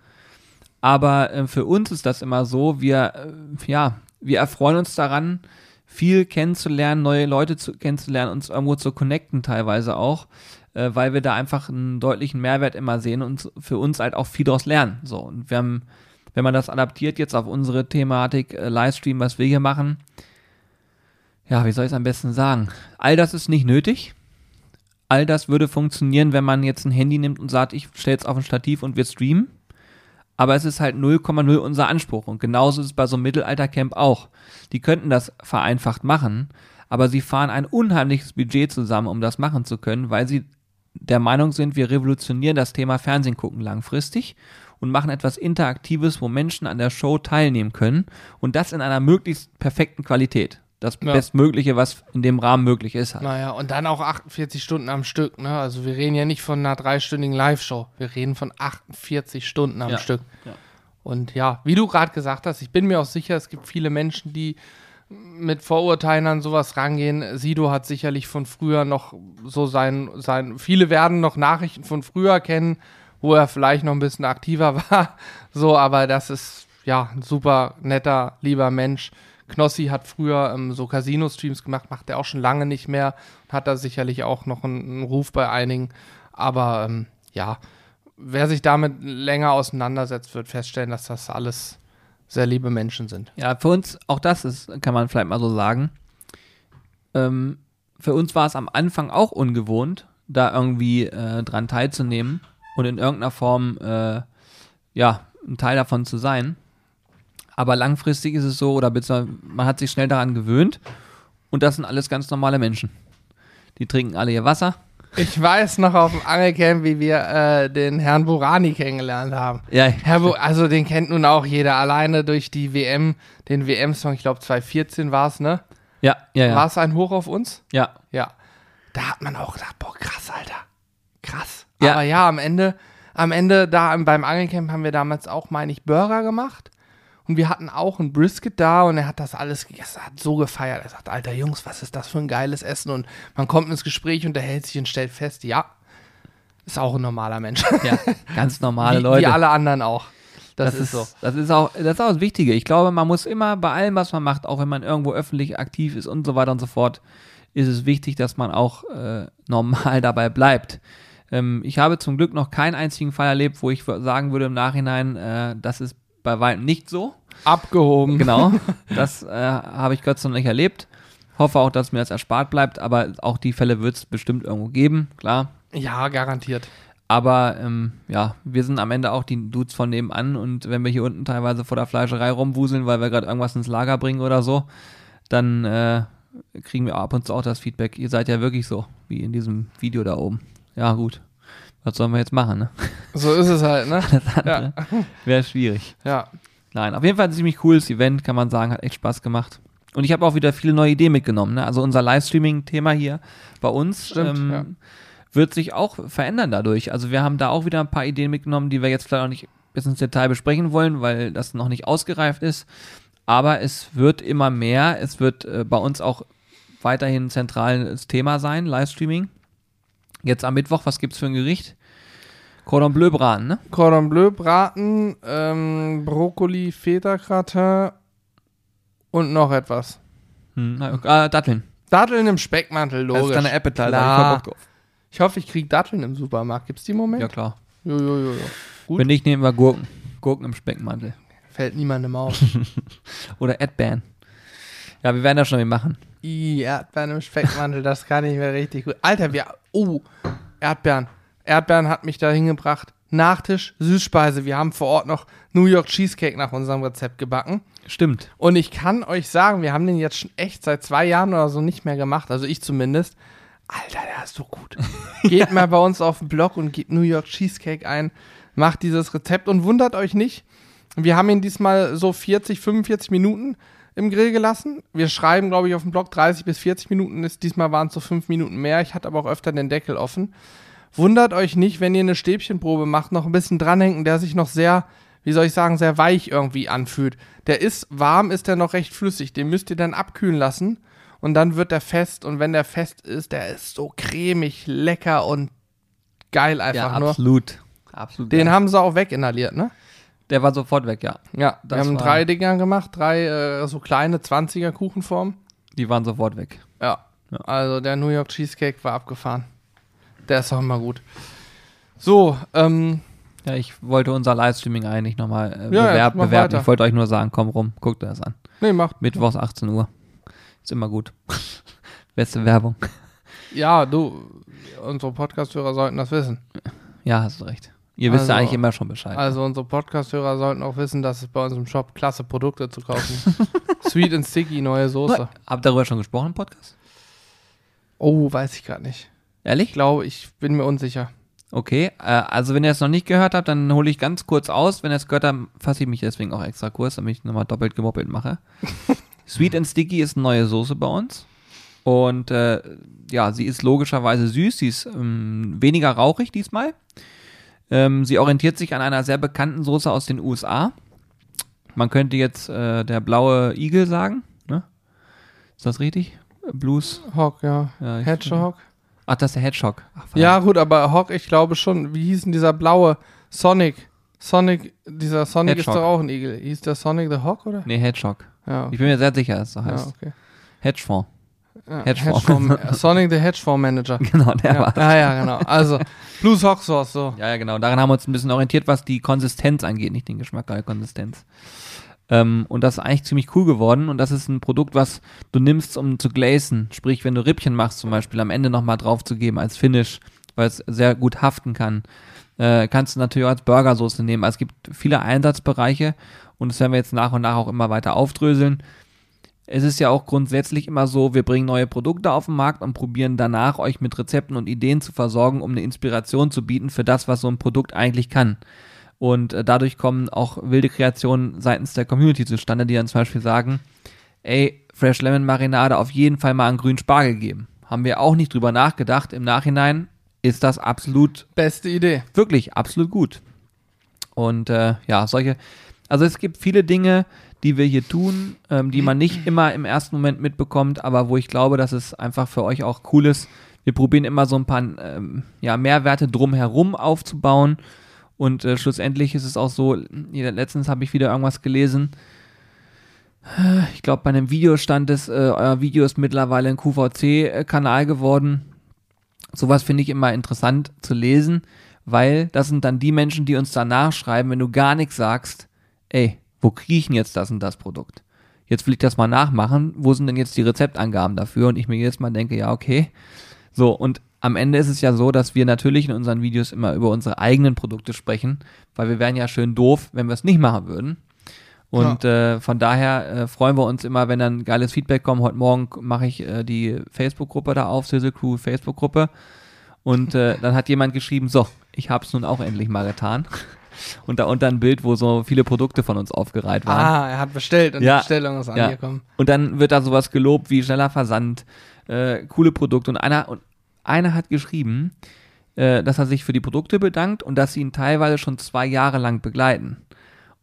Aber ähm, für uns ist das immer so, wir, äh, ja, wir erfreuen uns daran, viel kennenzulernen, neue Leute zu, kennenzulernen, uns irgendwo zu connecten teilweise auch, äh, weil wir da einfach einen deutlichen Mehrwert immer sehen und für uns halt auch viel daraus lernen. So, und wir haben, wenn man das adaptiert jetzt auf unsere Thematik äh, Livestream, was wir hier machen, ja, wie soll ich es am besten sagen? All das ist nicht nötig. All das würde funktionieren, wenn man jetzt ein Handy nimmt und sagt, ich stelle es auf ein Stativ und wir streamen. Aber es ist halt 0,0 unser Anspruch. Und genauso ist es bei so einem Mittelaltercamp auch. Die könnten das vereinfacht machen, aber sie fahren ein unheimliches Budget zusammen, um das machen zu können, weil sie der Meinung sind, wir revolutionieren das Thema Fernsehen gucken langfristig und machen etwas Interaktives, wo Menschen an der Show teilnehmen können und das in einer möglichst perfekten Qualität. Das Ja. Bestmögliche, was in dem Rahmen möglich ist. Halt. Naja, und dann auch 48 Stunden am Stück, ne? Also wir reden ja nicht von einer dreistündigen Live-Show. Wir reden von 48 Stunden am Ja. Stück. Ja. Und ja, wie du gerade gesagt hast, ich bin mir auch sicher, es gibt viele Menschen, die mit Vorurteilen an sowas rangehen. Sido hat sicherlich von früher noch so sein, sein, viele werden noch Nachrichten von früher kennen, wo er vielleicht noch ein bisschen aktiver (laughs) war. So, aber das ist ja ein super netter, lieber Mensch. Knossi hat früher ähm, so Casino-Streams gemacht, macht er auch schon lange nicht mehr. Hat da sicherlich auch noch einen, einen Ruf bei einigen. Aber ähm, ja, wer sich damit länger auseinandersetzt, wird feststellen, dass das alles sehr liebe Menschen sind. Ja, für uns, auch das ist, kann man vielleicht mal so sagen. Ähm, für uns war es am Anfang auch ungewohnt, da irgendwie äh, dran teilzunehmen und in irgendeiner Form, äh, ja, ein Teil davon zu sein. Aber langfristig ist es so, oder man hat sich schnell daran gewöhnt und das sind alles ganz normale Menschen. Die trinken alle ihr Wasser. Ich weiß noch auf dem Angelcamp, wie wir äh, den Herrn Burani kennengelernt haben. Ja, Herr Bu also den kennt nun auch jeder, alleine durch die WM, den WM-Song, ich glaube 2014 war es, ne? ja, ja, War ja. es ein Hoch auf uns? ja. Ja. Da hat man auch gedacht, boah, krass, Alter. Krass. Ja. Aber ja, am Ende, am Ende, da im- beim Angelcamp haben wir damals auch, meine ich, Burger gemacht. Und wir hatten auch ein Brisket da und er hat das alles gegessen, hat so gefeiert. Er sagt, alter Jungs, was ist das für ein geiles Essen? Und man kommt ins Gespräch, unterhält sich und stellt fest, ja, ist auch ein normaler Mensch. ja. Ganz normale (laughs) wie, Leute. Wie alle anderen auch. Das, Das, ist so. Das ist auch, das ist auch das Wichtige. Ich glaube, man muss immer bei allem, was man macht, auch wenn man irgendwo öffentlich aktiv ist und so weiter und so fort, ist es wichtig, dass man auch äh, normal (laughs) dabei bleibt. Ähm, ich habe zum Glück noch keinen einzigen Fall erlebt, wo ich sagen würde im Nachhinein, äh, das ist bei weitem nicht so. Abgehoben. Genau. (laughs) Das äh, habe ich Gott sei Dank nicht erlebt. Hoffe auch, dass mir das erspart bleibt, aber auch die Fälle wird es bestimmt irgendwo geben, klar. Ja, garantiert. Aber ähm, ja, wir sind am Ende auch die Dudes von nebenan und wenn wir hier unten teilweise vor der Fleischerei rumwuseln, weil wir gerade irgendwas ins Lager bringen oder so, dann äh, kriegen wir ab und zu auch das Feedback, ihr seid ja wirklich so, wie in diesem Video da oben. Ja, gut. Was sollen wir jetzt machen, ne? (laughs) So ist es halt, ne? Das andere (laughs) wäre schwierig. Ja. Nein, auf jeden Fall ein ziemlich cooles Event, kann man sagen, hat echt Spaß gemacht. Und ich habe auch wieder viele neue Ideen mitgenommen. Ne? Also unser Livestreaming-Thema hier bei uns Stimmt, ähm, ja. wird sich auch verändern dadurch. Also wir haben da auch wieder ein paar Ideen mitgenommen, die wir jetzt vielleicht auch nicht bis ins Detail besprechen wollen, weil das noch nicht ausgereift ist. Aber es wird immer mehr. Es wird äh, bei uns auch weiterhin ein zentrales Thema sein, Livestreaming. Jetzt am Mittwoch, was gibt's für ein Gericht? Cordon Bleu Braten, ne? Cordon Bleu, Braten, ähm, Brokkoli, Feta-Gratin und noch etwas. Hm, äh, Datteln. Datteln im Speckmantel, logisch. Das ist deine Appetizer. Klar. Ich Bock drauf. Ich hoffe, ich kriege Datteln im Supermarkt. Gibt's die im Moment? Ja, klar. Jo, jo, jo. Gut. Wenn nicht, nehmen wir Gurken. Gurken im Speckmantel. Fällt niemandem auf. (laughs) Oder Erdbeeren. Ja, wir werden das schon mal machen. I, Erdbeeren im Speckmantel, das kann ich mir richtig gut. Alter, wir. Oh, Erdbeeren. Erdbeeren hat mich da hingebracht. Nachtisch, Süßspeise. Wir haben vor Ort noch New York Cheesecake nach unserem Rezept gebacken. Stimmt. Und ich kann euch sagen, wir haben den jetzt schon echt seit zwei Jahren oder so nicht mehr gemacht. Also ich zumindest. Alter, der ist so gut. (laughs) Geht mal bei uns auf den Blog und gebt New York Cheesecake ein. Macht dieses Rezept und wundert euch nicht. Wir haben ihn diesmal so 40, 45 Minuten im Grill gelassen. Wir schreiben, glaube ich, auf dem Blog 30 bis 40 Minuten. Ist, diesmal waren es so fünf Minuten mehr. Ich hatte aber auch öfter den Deckel offen. Wundert euch nicht, wenn ihr eine Stäbchenprobe macht, noch ein bisschen dranhängen, der sich noch sehr, wie soll ich sagen, sehr weich irgendwie anfühlt. Der ist warm, ist der noch recht flüssig. Den müsst ihr dann abkühlen lassen und dann wird der fest. Und wenn der fest ist, der ist so cremig, lecker und geil einfach ja, nur. absolut. Absolut. Den geil. haben sie auch weginhaliert, ne? Der war sofort weg, ja. Ja, Das wir haben drei Dinger gemacht, drei äh, so kleine 20er Kuchenformen. Die waren sofort weg. Ja. Ja. Also der New York Cheesecake war abgefahren. Der ist auch immer gut. So, ähm, Ja, ich wollte unser Livestreaming eigentlich nochmal äh, Ja, bewerb, bewerben. weiter. Ich wollte euch nur sagen, komm rum, guckt euch das an. nee, macht. Mittwochs 18 Uhr. Ist immer gut. (laughs) Beste Werbung. Ja, du, unsere Podcast-Hörer sollten das wissen. Ja, hast du recht. Ihr wisst ja Also- eigentlich immer schon Bescheid. Also unsere Podcast-Hörer sollten auch wissen, dass es bei uns im Shop klasse Produkte zu kaufen. (laughs) Sweet and Sticky, neue Soße. Habt ihr darüber schon gesprochen im Podcast? Oh, weiß ich gerade nicht. Ich Ehrlich? glaube, ich bin mir unsicher. Okay, äh, also wenn ihr es noch nicht gehört habt, dann hole ich ganz kurz aus. Wenn ihr es gehört habt, fasse ich mich deswegen auch extra kurz, damit ich nochmal doppelt gemoppelt mache. (laughs) Sweet and Sticky ist eine neue Soße bei uns. Und äh, ja, sie ist logischerweise süß, sie ist ähm, weniger rauchig diesmal. Ähm, sie orientiert sich an einer sehr bekannten Soße aus den USA. Man könnte jetzt äh, der blaue Igel sagen. Ne? Ist das richtig? Blues? Hawk, ja. Ja, Hedgehog. Ach, das ist der Hedgehog. Ach. Ja, gut, aber Hawk, ich glaube schon. Wie hieß denn dieser blaue Sonic? Sonic, dieser Sonic Hedgehog. ist doch auch ein Igel. Hieß der Sonic the Hawk, oder? Nee, Hedgehog. Ja, Ich bin mir sehr sicher, dass es so ja heißt. okay. Hedgefonds. Ja, Hedgefonds. Hedgefonds- Sonic the Hedgefonds Manager. (laughs) Genau, der Ja, war. ja, ja, genau. Also, Blues Hawk Sauce, so. Ja, ja, genau. Daran haben wir uns ein bisschen orientiert, was die Konsistenz angeht, nicht den Geschmack, aber die Konsistenz. Ähm, und das ist eigentlich ziemlich cool geworden. Und das ist ein Produkt, was du nimmst, um zu glazen. Sprich, wenn du Rippchen machst, zum Beispiel am Ende nochmal drauf zu geben als Finish, weil es sehr gut haften kann. Äh, kannst du natürlich auch als Burgersoße nehmen. Also es gibt viele Einsatzbereiche und das werden wir jetzt nach und nach auch immer weiter aufdröseln. Es ist ja auch grundsätzlich immer so, wir bringen neue Produkte auf den Markt und probieren danach euch mit Rezepten und Ideen zu versorgen, um eine Inspiration zu bieten für das, was so ein Produkt eigentlich kann. Und äh, dadurch kommen auch wilde Kreationen seitens der Community zustande, die dann zum Beispiel sagen, ey, Fresh Lemon Marinade auf jeden Fall mal einen grünen Spargel geben. Haben wir auch nicht drüber nachgedacht. Im Nachhinein ist das absolut Beste Idee. wirklich absolut gut. Und äh, ja, solche, also es gibt viele Dinge, die wir hier tun, ähm, die man nicht immer im ersten Moment mitbekommt, aber wo ich glaube, dass es einfach für euch auch cool ist. Wir probieren immer so ein paar ähm, ja, Mehrwerte drumherum aufzubauen. Und äh, schlussendlich ist es auch so, letztens habe ich wieder irgendwas gelesen. Ich glaube, bei einem Video stand es, äh, euer Video ist mittlerweile ein QVC-Kanal geworden sowas finde ich immer interessant zu lesen, weil das sind dann die Menschen, die uns danach schreiben, wenn du gar nichts sagst, ey, wo kriege ich denn jetzt das und das Produkt? Jetzt will ich das mal nachmachen, wo sind denn jetzt die Rezeptangaben dafür? Und ich mir jedes Mal denke, ja, okay. So, und am Ende ist es ja so, dass wir natürlich in unseren Videos immer über unsere eigenen Produkte sprechen, weil wir wären ja schön doof, wenn wir es nicht machen würden. Und äh, von daher äh, freuen wir uns immer, wenn dann geiles Feedback kommt. Heute Morgen mache ich äh, die Facebook-Gruppe da auf, Sizzle Crew Facebook-Gruppe. Und äh, dann hat jemand geschrieben, so, ich habe es nun auch endlich mal getan. Und da unter ein Bild, wo so viele Produkte von uns aufgereiht waren. Ah, er hat bestellt und Ja. die Bestellung ist Ja. angekommen. Und dann wird da sowas gelobt wie schneller Versand, äh, coole Produkte. Und einer, und einer hat geschrieben, äh, dass er sich für die Produkte bedankt und dass sie ihn teilweise schon zwei Jahre lang begleiten.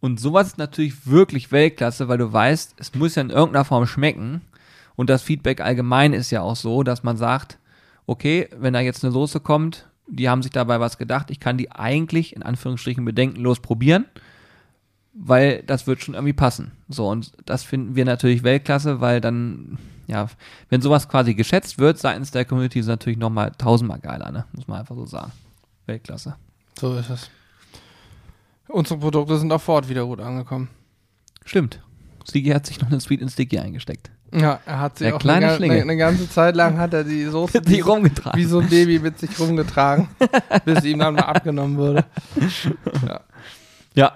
Und sowas ist natürlich wirklich Weltklasse, weil du weißt, es muss ja in irgendeiner Form schmecken. Und das Feedback allgemein ist ja auch so, dass man sagt, okay, wenn da jetzt eine Soße kommt, die haben sich dabei was gedacht, ich kann die eigentlich in Anführungsstrichen bedenkenlos probieren weil das wird schon irgendwie passen. So, und das finden wir natürlich Weltklasse, weil dann, ja, wenn sowas quasi geschätzt wird seitens der Community, ist es natürlich nochmal tausendmal geiler, ne? Muss man einfach so sagen. Weltklasse. So ist es. Unsere Produkte sind auch vor Ort wieder gut angekommen. Stimmt. Sticky hat sich noch eine Sweet and Sticky eingesteckt. Ja, er hat sie Der auch kleine eine, Schlinge. eine, eine ganze Zeit lang hat er die Soße (laughs) Die rumgetragen. wie so ein Baby mit sich rumgetragen, (laughs) bis sie ihm dann mal abgenommen wurde. Ja.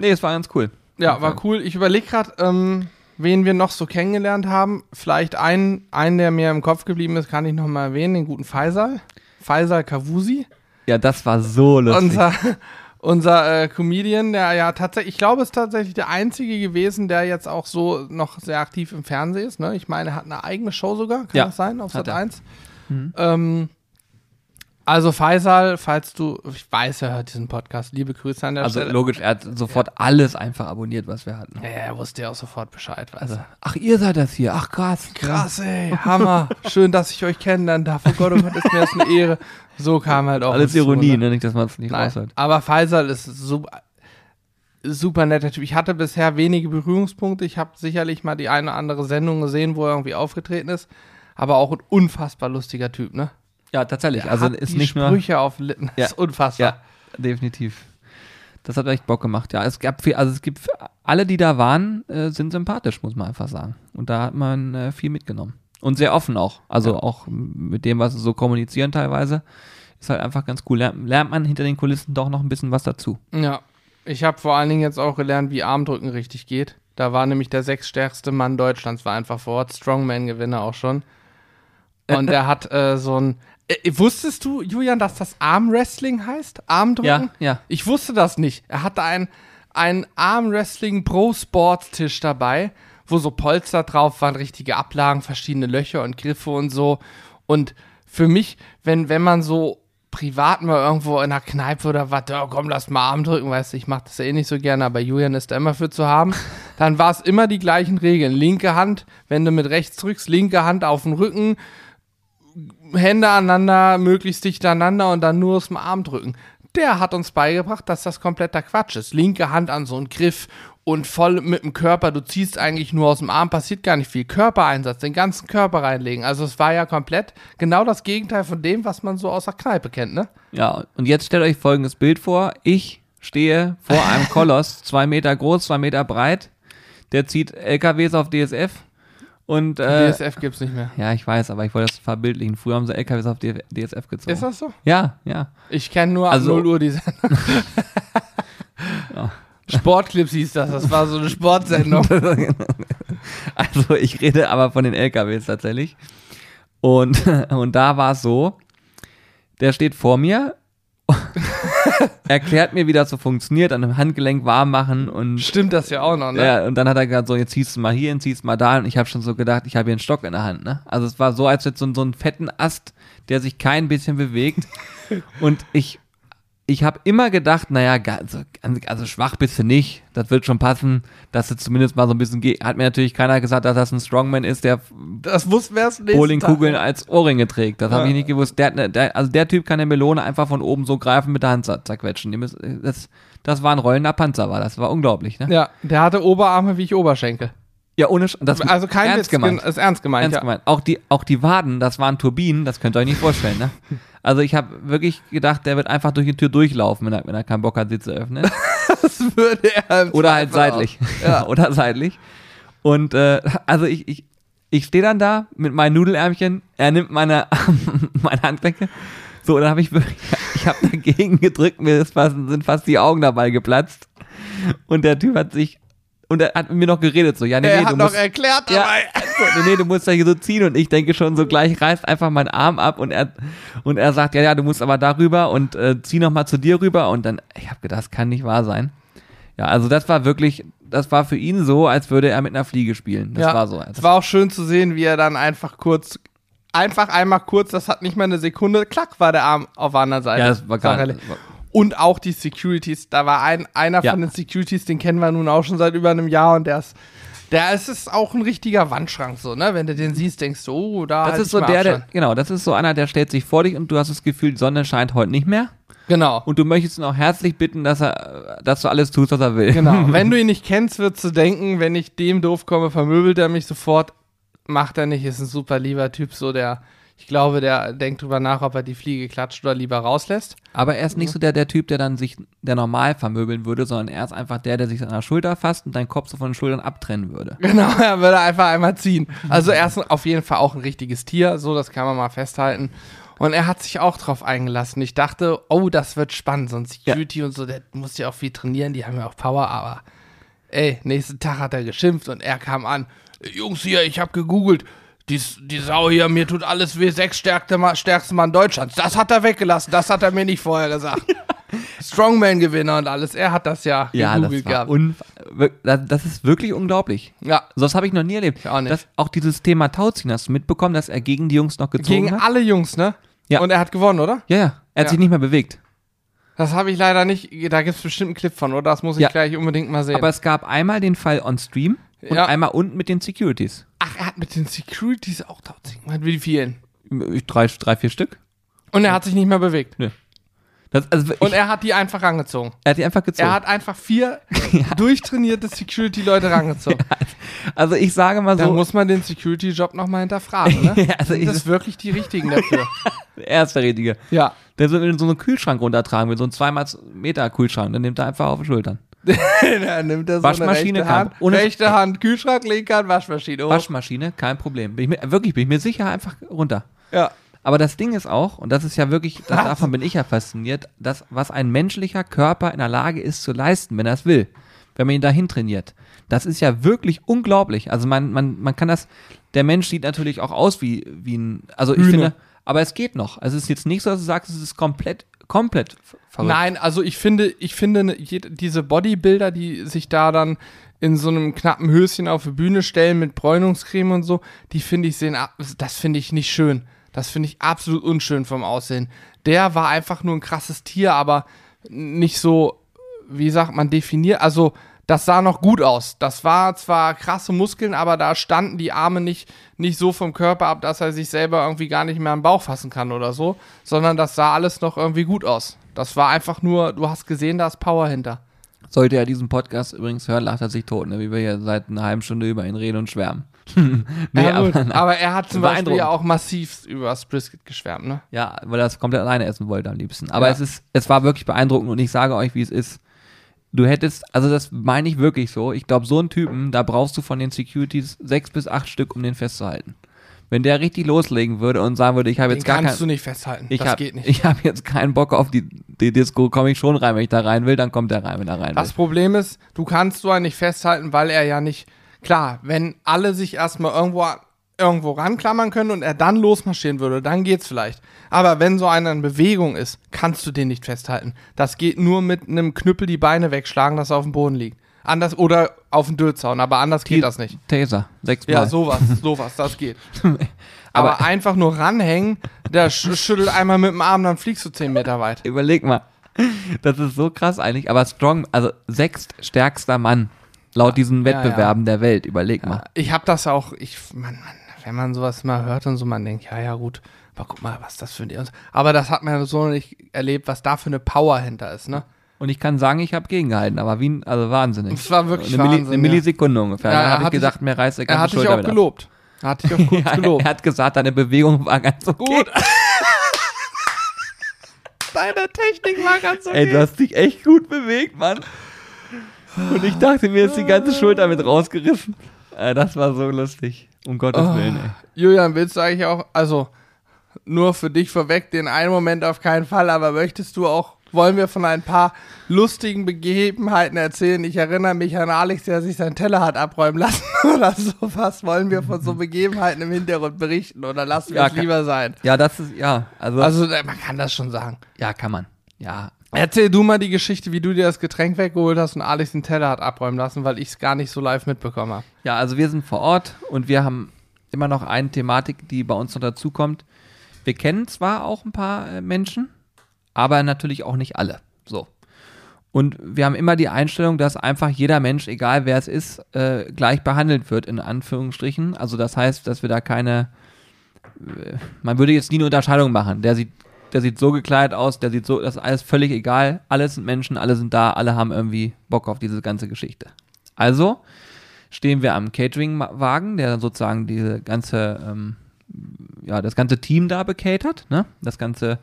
Nee, es war ganz cool. Ja, war cool. Ich überlege gerade, ähm, wen wir noch so kennengelernt haben. Vielleicht einen, einen, der mir im Kopf geblieben ist, kann ich noch mal erwähnen, den guten Faisal. Faisal Kavusi. Ja, das war so lustig. Unser, unser äh, Comedian, der ja tatsächlich, ich glaube, ist tatsächlich der einzige gewesen, der jetzt auch so noch sehr aktiv im Fernsehen ist. Ne? Ich meine, er hat eine eigene Show sogar, kann Ja, das sein, auf Sat er. 1. Mhm. Ähm, also Faisal, falls du, ich weiß, er hört diesen Podcast, liebe Grüße an der also Stelle. logisch, er hat sofort alles einfach abonniert, was wir hatten. Ja, er wusste ja auch sofort Bescheid. Also, du. ach, ihr seid das hier. Ach, krass. Krass, ey, Hammer. (laughs) Schön, dass ich euch kennenlernen darf. Oh Gott, oh Gott, ist mir das eine Ehre. So kam halt auch. Alles Ironie, ne? Nicht, dass man es nicht Nein, raushört. aber Faisal ist super, super netter Typ. Ich hatte bisher wenige Berührungspunkte. Ich habe sicherlich mal die eine oder andere Sendung gesehen, wo er irgendwie aufgetreten ist. Aber auch ein unfassbar lustiger Typ, ne? Ja, tatsächlich. Der also ist nicht nur. Sprüche auf Lippen. Ja. Das ist unfassbar. Ja, definitiv. Das hat echt Bock gemacht. Ja, es gab viel, also es gibt alle, die da waren, äh, sind sympathisch, muss man einfach sagen. Und da hat man äh, viel mitgenommen. Und sehr offen auch. Also Ja. auch mit dem, was sie so kommunizieren teilweise. Ist halt einfach ganz cool. Lernt, lernt man hinter den Kulissen doch noch ein bisschen was dazu. Ja, ich habe vor allen Dingen jetzt auch gelernt, wie Armdrücken richtig geht. Da war nämlich der sechsstärkste Mann Deutschlands, war einfach vor Ort, Strongman-Gewinner auch schon. Und (laughs) er hat äh, so ein. Äh, wusstest du, Julian, dass das Armwrestling heißt? Armdrücken? Ja, ja. Ich wusste das nicht. Er hatte einen, einen Armwrestling Pro Sports Tisch dabei, wo so Polster drauf waren, richtige Ablagen, verschiedene Löcher und Griffe und so. Und für mich, wenn, wenn man so privat mal irgendwo in einer Kneipe oder was, ja, komm, lass mal Arm drücken, weißt du, ich mache das ja eh nicht so gerne, aber Julian ist da immer für zu haben, (laughs) dann war es immer die gleichen Regeln. Linke Hand, wenn du mit rechts drückst, linke Hand auf den Rücken, Hände aneinander, möglichst dicht aneinander und dann nur aus dem Arm drücken. Der hat uns beigebracht, dass das kompletter Quatsch ist. Linke Hand an so einen Griff und voll mit dem Körper, du ziehst eigentlich nur aus dem Arm, passiert gar nicht viel. Körpereinsatz, den ganzen Körper reinlegen. Also es war ja komplett genau das Gegenteil von dem, was man so aus der Kneipe kennt, ne? Ja, und jetzt stellt euch folgendes Bild vor. Ich stehe vor einem (laughs) Koloss, zwei Meter groß, zwei Meter breit. Der zieht LKWs auf DSF. Und, äh, DSF gibt's nicht mehr. ja, ich weiß, aber ich wollte das verbildlichen. Früher haben sie LKWs auf DSF gezogen. Ist das so? Ja, ja. Ich kenne nur Also- ab 0 Uhr die Sendung. (laughs) Sportclips hieß das, das war so eine Sportsendung. (laughs) Also ich rede aber von den LKWs tatsächlich. Und, (laughs) und da war es so, der steht vor mir, (laughs) erklärt mir, wie das so funktioniert, an dem Handgelenk warm machen und Stimmt das ja auch noch, ne? Ja, und dann hat er gesagt, so, jetzt ziehst du mal hier hin, ziehst mal da. Und ich habe schon so gedacht, ich habe hier einen Stock in der Hand. Ne? Also es war so, als jetzt so, so einen fetten Ast, der sich kein bisschen bewegt. (laughs) und ich, ich habe immer gedacht, naja, also, also schwach bist du nicht. Das wird schon passen, dass du zumindest mal so ein bisschen geht. Hat mir natürlich keiner gesagt, dass das ein Strongman ist, der Das wussten wir erst nächsten Bowlingkugeln als Ohrringe trägt. Das habe Ja. ich nicht gewusst. Der, ne- der, also der Typ kann eine Melone einfach von oben so greifen mit der Hand zer- zerquetschen. Das, das war ein rollender Panzer, war das. war unglaublich. Ne? Ja, der hatte Oberarme wie ich Oberschenkel. Ja, ohne Sch das Also kein ernst Witz, gemeint. ist ernst gemeint. Ernst ja. gemeint. Auch die, auch die Waden, das waren Turbinen, das könnt ihr euch nicht vorstellen, ne? (laughs) Also ich habe wirklich gedacht, der wird einfach durch die Tür durchlaufen, wenn er, wenn er keinen Bock hat, sie zu öffnen. (laughs) Das würde er Oder halt seitlich. (laughs) Ja. Oder seitlich. Und äh, also ich, ich, ich stehe dann da mit meinen Nudelärmchen, er nimmt meine, (laughs) meine Handgelenke. So, und dann habe ich wirklich, ich habe dagegen gedrückt, mir ist fast, sind fast die Augen dabei geplatzt. Und der Typ hat sich, und er hat mit mir noch geredet, so, ja, nee, Er nee, hat du noch musst, erklärt ja, dabei. (laughs) so, nee, nee, du musst da hier so ziehen und ich denke schon so gleich reißt einfach meinen Arm ab und er und er sagt ja ja du musst aber darüber und äh, zieh noch mal zu dir rüber und dann ich habe gedacht das kann nicht wahr sein ja also das war wirklich das war für ihn so als würde er mit einer Fliege spielen das ja, war so Es war auch schön zu sehen, wie er dann einfach kurz, einfach einmal kurz, das hat nicht mal eine Sekunde, klack, war der Arm auf der anderen Seite. ja das war gar nicht. Und auch die Securities, da war ein, einer Ja. von den Securities, den kennen wir nun auch schon seit über einem Jahr und der ist, der ist, ist auch ein richtiger Wandschrank, so, ne? Wenn du den siehst, denkst du, oh, da das halt ist so der, der genau das ist so einer der stellt sich vor dich und du hast das Gefühl die Sonne scheint heute nicht mehr Genau. und du möchtest ihn auch herzlich bitten dass er dass du alles tust was er will Genau. (laughs) Wenn du ihn nicht kennst, würdest du denken, wenn ich dem doof komme, vermöbelt er mich sofort. Macht er nicht, ist ein super lieber Typ, so der, ich glaube, der denkt drüber nach, ob er die Fliege klatscht oder lieber rauslässt. Aber er ist nicht so der, der Typ, der dann sich, der normal vermöbeln würde, sondern er ist einfach der, der sich an der Schulter fasst und deinen Kopf so von den Schultern abtrennen würde. (laughs) Genau, er würde einfach einmal ziehen. Also er ist auf jeden Fall auch ein richtiges Tier, so, das kann man mal festhalten. Und er hat sich auch drauf eingelassen. Ich dachte, oh, das wird spannend. So ein Security und so, der muss ja auch viel trainieren, die haben ja auch Power, aber ey, nächsten Tag hat er geschimpft und er kam an. Jungs hier, ich habe gegoogelt. Die, die Sau hier, mir tut alles weh, sechs stärkste, Ma- stärkste Mann Deutschlands. Das hat er weggelassen, das hat er mir nicht vorher gesagt. (laughs) Strongman-Gewinner und alles. Er hat das ja, Ja, das, gehabt. das, ist wirklich unglaublich. Ja, So was habe ich noch nie erlebt. Ich auch nicht. Das, auch dieses Thema Tauziehen, hast du mitbekommen, dass er gegen die Jungs noch gezogen gegen hat? alle Jungs, ne? Ja. Und er hat gewonnen, oder? Ja, ja. Er hat Ja. sich nicht mehr bewegt. Das habe ich leider nicht. Da gibt es bestimmt einen Clip von, oder? Das muss ich Ja. gleich unbedingt mal sehen. Aber es gab einmal den Fall on Stream und Ja. einmal unten mit den Securities. Ach, er hat mit den Securities auch Tauziehen gemacht. Wie vielen? Drei, drei vier Stück. Und er hat sich nicht mehr bewegt. Das, also Und ich, er hat die einfach rangezogen. er hat die einfach gezogen. Er hat einfach vier (laughs) durchtrainierte Security-Leute rangezogen. (laughs) also ich sage mal Da so, muss man den Security-Job nochmal hinterfragen, ne? (laughs) Ja, also Sind ich- das wirklich die richtigen dafür? er ist der Richtige. ja. Der soll in so einen Kühlschrank runtertragen, mit so einem 2 Meter Kühlschrank, dann nimmt er einfach auf die Schultern. (laughs) Dann nimmt er so Waschmaschine eine rechte. Hand, Ohne- rechte Hand, Kühlschrank, linke Hand, Waschmaschine. hoch. Waschmaschine, kein Problem. Bin ich mir, wirklich, bin ich mir sicher, einfach runter. Ja. Aber das Ding ist auch, und das ist ja wirklich, das, davon bin ich ja fasziniert, dass was ein menschlicher Körper in der Lage ist zu leisten, wenn er es will, wenn man ihn dahin trainiert. Das ist ja wirklich unglaublich. Also man, man, man kann das, der Mensch sieht natürlich auch aus wie, wie ein, also ich finde, aber es geht noch. Also es ist jetzt nicht so, dass du sagst, es ist komplett, komplett ver- verrückt. Nein, also ich finde, ich finde ne- diese Bodybuilder, die sich da dann in so einem knappen Höschen auf die Bühne stellen mit Bräunungscreme und so, die finde ich sehen, das finde ich nicht schön. Das finde ich absolut unschön vom Aussehen. Der war einfach nur ein krasses Tier, aber nicht so, wie sagt man, definiert. Also, das sah noch gut aus. Das war zwar krasse Muskeln, aber da standen die Arme nicht, nicht so vom Körper ab, dass er sich selber irgendwie gar nicht mehr am Bauch fassen kann oder so, sondern das sah alles noch irgendwie gut aus. Das war einfach nur, du hast gesehen, da ist Power hinter. Sollte er diesen Podcast übrigens hören, lacht er sich tot, ne? wie wir hier seit einer halben Stunde über ihn reden und schwärmen. (laughs) nee, ja, aber, aber, er hat zum Beispiel ja auch massiv über das Brisket geschwärmt, ne? ja, weil er das komplett alleine essen wollte am liebsten. Aber Ja. es ist, es war wirklich beeindruckend und ich sage euch, wie es ist. Du hättest, also das meine ich wirklich so. Ich glaube, so einen Typen, da brauchst du von den Securities sechs bis acht Stück, um den festzuhalten. Wenn der richtig loslegen würde und sagen würde, ich habe jetzt gar kannst kein, du nicht festhalten. ich das hab, geht nicht. Ich habe jetzt keinen Bock auf die, die Disco, komme ich schon rein, wenn ich da rein will, dann kommt der rein, wenn er rein Das will. Problem ist, du kannst so einen nicht festhalten, weil er ja nicht. Klar, wenn alle sich erstmal irgendwo, irgendwo ranklammern können und er dann losmarschieren würde, dann geht's vielleicht. Aber wenn so einer in Bewegung ist, kannst du den nicht festhalten. Das geht nur mit einem Knüppel die Beine wegschlagen, dass er auf dem Boden liegt. Anders oder auf den Dötzaun, aber anders geht das nicht. Taser, sechsmal. Ja, sowas, (laughs) sowas, das geht. (laughs) Aber, Aber- einfach nur ranhängen, der sch schüttelt einmal mit dem Arm, dann fliegst du 10 Meter weit. Überleg mal. Das ist so krass eigentlich, aber Strong, also sechststärkster Mann laut diesen ja, ja. Wettbewerben der Welt. Überleg mal. Ich habe das auch, ich, man, man, wenn man sowas mal hört und so, man denkt, ja, ja, gut, aber guck mal, was das für ein. Aber das hat man so noch nicht erlebt, was da für eine Power hinter ist, ne? Und ich kann sagen, ich habe gegengehalten, aber wie, also wahnsinnig. Es war wirklich eine, Milli Wahnsinn, eine ja. Millisekunde ungefähr. Ja, da er habe ich gesagt, mir reißt der Er ganze hat dich auch gelobt. Er hat dich auch (laughs) kurz Ja, gelobt. er hat gesagt, deine Bewegung war ganz okay. Gut. (laughs) Deine Technik war ganz okay. Ey, du hast dich echt gut bewegt, Mann. Und ich dachte, mir ist die ganze Schulter mit rausgerissen. Äh, das war so lustig. Um Gottes Oh. Willen, ey. Julian, willst du eigentlich auch, also nur für dich vorweg, den einen Moment auf keinen Fall, aber möchtest du auch, wollen wir von ein paar lustigen Begebenheiten erzählen? Ich erinnere mich an Alex, der sich seinen Teller hat abräumen lassen (laughs) oder sowas. Wollen wir von so Begebenheiten im Hintergrund berichten oder lassen wir Ja, es lieber sein? Ja, das ist, ja, also, Also äh, man kann das schon sagen. ja, kann man. Ja, Erzähl du mal die Geschichte, wie du dir das Getränk weggeholt hast und Alex den Teller hat abräumen lassen, weil ich es gar nicht so live mitbekommen habe. Ja, also wir sind vor Ort und wir haben immer noch eine Thematik, die bei uns noch dazukommt. Wir kennen zwar auch ein paar äh, Menschen, aber natürlich auch nicht alle. So. Und wir haben immer die Einstellung, dass einfach jeder Mensch, egal wer es ist, äh, gleich behandelt wird, in Anführungsstrichen. Also das heißt, dass wir da keine, äh, man würde jetzt nie eine Unterscheidung machen. Der sieht, der sieht so gekleidet aus, der sieht so, das ist alles völlig egal. Alle sind Menschen, alle sind da, alle haben irgendwie Bock auf diese ganze Geschichte. Also stehen wir am Catering-Wagen, der sozusagen diese ganze, ähm, ja, das ganze Team da bekatert, ne? Das ganze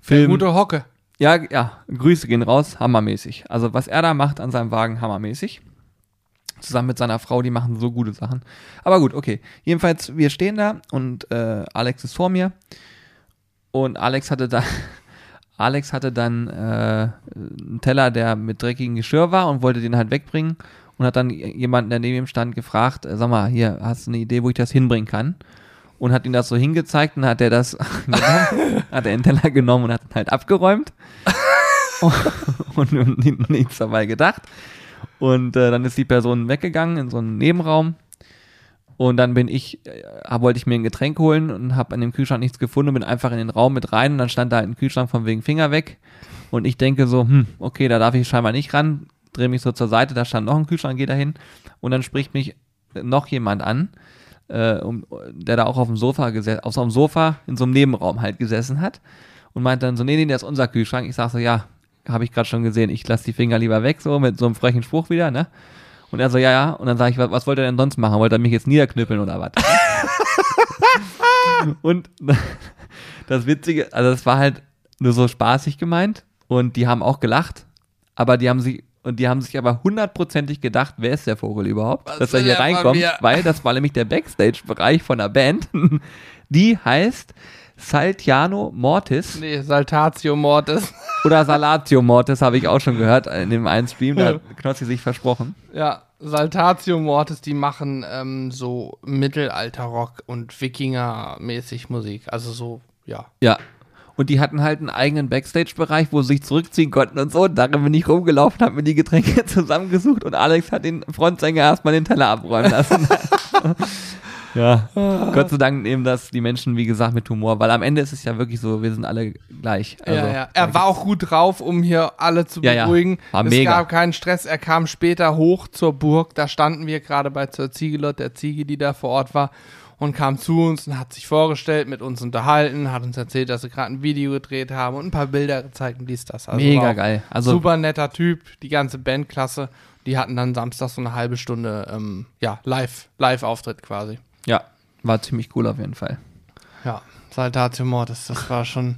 Film. gute Hocke. Ja, ja, Grüße gehen raus, hammermäßig. Also was er da macht an seinem Wagen, hammermäßig. Zusammen mit seiner Frau, die machen so gute Sachen. Aber gut, okay. Jedenfalls, wir stehen da und äh, Alex ist vor mir. Und Alex hatte da, (laughs) Alex hatte dann äh, einen Teller, der mit dreckigem Geschirr war und wollte den halt wegbringen. Und hat dann jemanden, der neben ihm stand, gefragt, äh, sag mal, hier, hast du eine Idee, wo ich das hinbringen kann? Und hat ihm das so hingezeigt und hat er das (laughs) hat er den Teller genommen und hat ihn halt abgeräumt. (laughs) und, und nichts dabei gedacht. Und äh, dann ist die Person weggegangen in so einen Nebenraum. Und dann bin ich, äh, wollte ich mir ein Getränk holen und habe an dem Kühlschrank nichts gefunden und bin einfach in den Raum mit rein und dann stand da halt ein Kühlschrank von wegen Finger weg. Und ich denke so, hm, okay, da darf ich scheinbar nicht ran, drehe mich so zur Seite, da stand noch ein Kühlschrank, gehe da hin und dann spricht mich noch jemand an, äh, um, der da auch auf dem Sofa gesessen, auf so einem Sofa in so einem Nebenraum halt gesessen hat und meint dann so, nee, nee, der ist unser Kühlschrank. Ich sag so, ja, habe ich gerade schon gesehen, ich lasse die Finger lieber weg, so mit so einem frechen Spruch wieder, ne? Und er so, ja, ja. Und dann sage ich, was, was wollt ihr denn sonst machen? Wollt ihr mich jetzt niederknüppeln oder was? (laughs) und (laughs) das Witzige, also das war halt nur so spaßig gemeint und die haben auch gelacht, aber die haben sich und die haben sich aber hundertprozentig gedacht, wer ist der Vogel überhaupt, Was dass er hier reinkommt, weil das war nämlich der Backstage-Bereich von der Band. (laughs) Die heißt Saltiano Mortis Nee, Saltatio Mortis. (laughs) oder Salatio Mortis, habe ich auch schon gehört in dem einen Stream, da hat Knossi sich versprochen. Ja, Saltatio Mortis, die machen ähm, so Mittelalter-Rock und Wikinger-mäßig Musik. Also so, ja. Ja. Und die hatten halt einen eigenen Backstage-Bereich, wo sie sich zurückziehen konnten und so. Und darin bin ich rumgelaufen, habe mir die Getränke (laughs) zusammengesucht und Alex hat den Frontsänger erstmal den Teller abräumen lassen. (laughs) ja, Gott sei Dank nehmen das die Menschen, wie gesagt, mit Humor, weil am Ende ist es ja wirklich so, wir sind alle gleich. Also, ja, ja. Er war auch gut drauf, um hier alle zu Ja, ja. beruhigen. War es mega. gab keinen Stress. Er kam später hoch zur Burg. Da standen wir gerade bei zur Ziegelot, der Ziege, die da vor Ort war, und kam zu uns und hat sich vorgestellt, mit uns unterhalten, hat uns erzählt, dass sie gerade ein Video gedreht haben und ein paar Bilder gezeigt und dies, das. Also Mega geil. Also Super netter Typ, die ganze Bandklasse. Die hatten dann Samstag so eine halbe Stunde, ähm, ja, live, Live-Auftritt quasi. Ja, war ziemlich cool auf jeden Fall. Ja, Saltatio Mortis, das war schon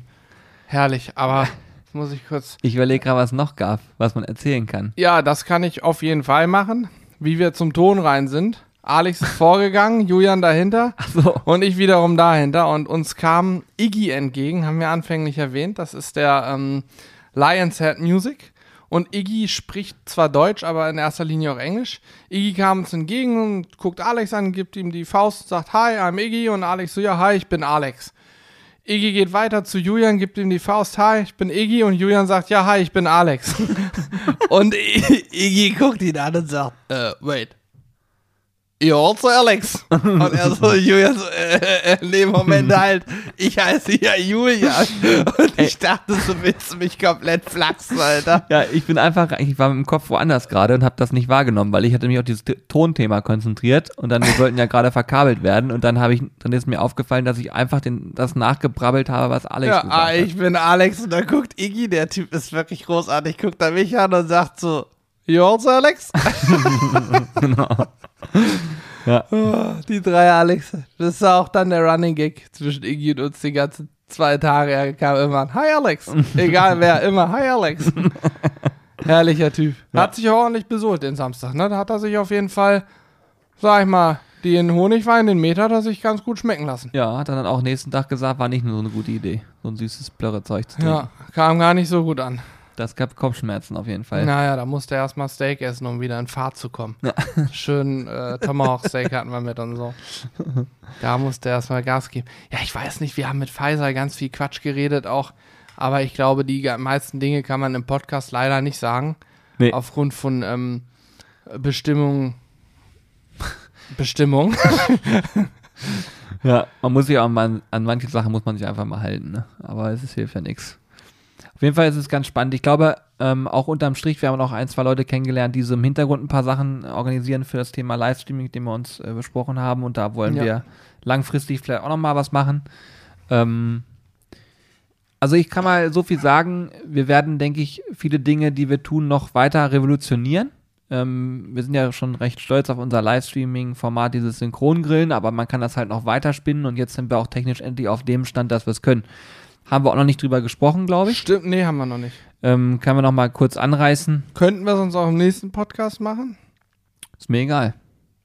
herrlich. Aber (laughs) jetzt muss ich kurz. Ich überlege gerade, was es noch gab, was man erzählen kann. Ja, das kann ich auf jeden Fall machen. Wie wir zum Ton rein sind. Alex ist vorgegangen, (laughs) Julian dahinter So. und ich wiederum dahinter. Und uns kam Iggy entgegen, haben wir anfänglich erwähnt. Das ist der ähm, Lions Head Music. Und Iggy spricht zwar Deutsch, aber in erster Linie auch Englisch. Iggy kam uns entgegen und guckt Alex an, gibt ihm die Faust, sagt Hi, I'm Iggy. Und Alex so, ja, hi, ich bin Alex. Iggy geht weiter zu Julian, gibt ihm die Faust, hi, ich bin Iggy. Und Julian sagt, ja, hi, ich bin Alex. (laughs) und (laughs) Iggy guckt ihn an und sagt, äh, wait. You're also Alex. Und er so, (laughs) Julian so, äh, äh, nee, Moment (laughs) halt, ich heiße ja Julian. Und ich dachte, du willst mich komplett flachsen, Alter. Ja, ich bin einfach, ich war mit dem Kopf woanders gerade und habe das nicht wahrgenommen, weil ich hatte mich auf dieses Tonthema konzentriert und dann wir sollten ja gerade verkabelt werden und dann habe ich, dann ist mir aufgefallen, dass ich einfach den, das nachgebrabbelt habe, was Alex Ja, gesagt ah, hat. ich bin Alex und da guckt Iggy, der Typ ist wirklich großartig, guckt er mich an und sagt so, You also Alex? (laughs) Ja. Oh, die drei Alex. Das war auch dann der Running Gag zwischen Iggy und uns die ganzen zwei Tage. Er kam immer an, Hi Alex. (laughs) Egal wer, immer Hi Alex. (laughs) Herrlicher Typ. Hat sich auch ordentlich besohlt den Samstag. Ne? Da hat er sich auf jeden Fall, sag ich mal, den Honigwein, den Meter, hat er sich ganz gut schmecken lassen. Ja, hat er dann auch nächsten Tag gesagt, war nicht nur so eine gute Idee, so ein süßes Plörrezeug zu trinken. Ja, kam gar nicht so gut an. Das gab Kopfschmerzen auf jeden Fall. Naja, da musste er erstmal Steak essen, um wieder in Fahrt zu kommen. (laughs) Schön äh, Tomahawk Steak hatten wir mit und so. Da musste er erstmal Gas geben. Ja, ich weiß nicht, wir haben mit Pfizer ganz viel Quatsch geredet auch, aber ich glaube, die meisten Dinge kann man im Podcast leider nicht sagen. Nee. Aufgrund von ähm, Bestimmungen. Bestimmung. (laughs) Ja, man muss sich auch mal, an manche Sachen muss man sich einfach mal halten, ne? aber es ist, hilft ja nichts. Auf jeden Fall ist es ganz spannend. Ich glaube, ähm, auch unterm Strich, wir haben auch ein, zwei Leute kennengelernt, die so im Hintergrund ein paar Sachen organisieren für das Thema Livestreaming, den wir uns äh, besprochen haben und da wollen Ja. wir langfristig vielleicht auch nochmal was machen. Ähm, also ich kann mal so viel sagen, wir werden, denke ich, viele Dinge, die wir tun, noch weiter revolutionieren. Ähm, wir sind ja schon recht stolz auf unser Livestreaming-Format, dieses Synchrongrillen, aber man kann das halt noch weiter spinnen und jetzt sind wir auch technisch endlich auf dem Stand, dass wir es können. Haben wir auch noch nicht drüber gesprochen, glaube ich. Stimmt, nee, haben wir noch nicht. Ähm, können wir noch mal kurz anreißen. Könnten wir es uns auch im nächsten Podcast machen? Ist mir egal.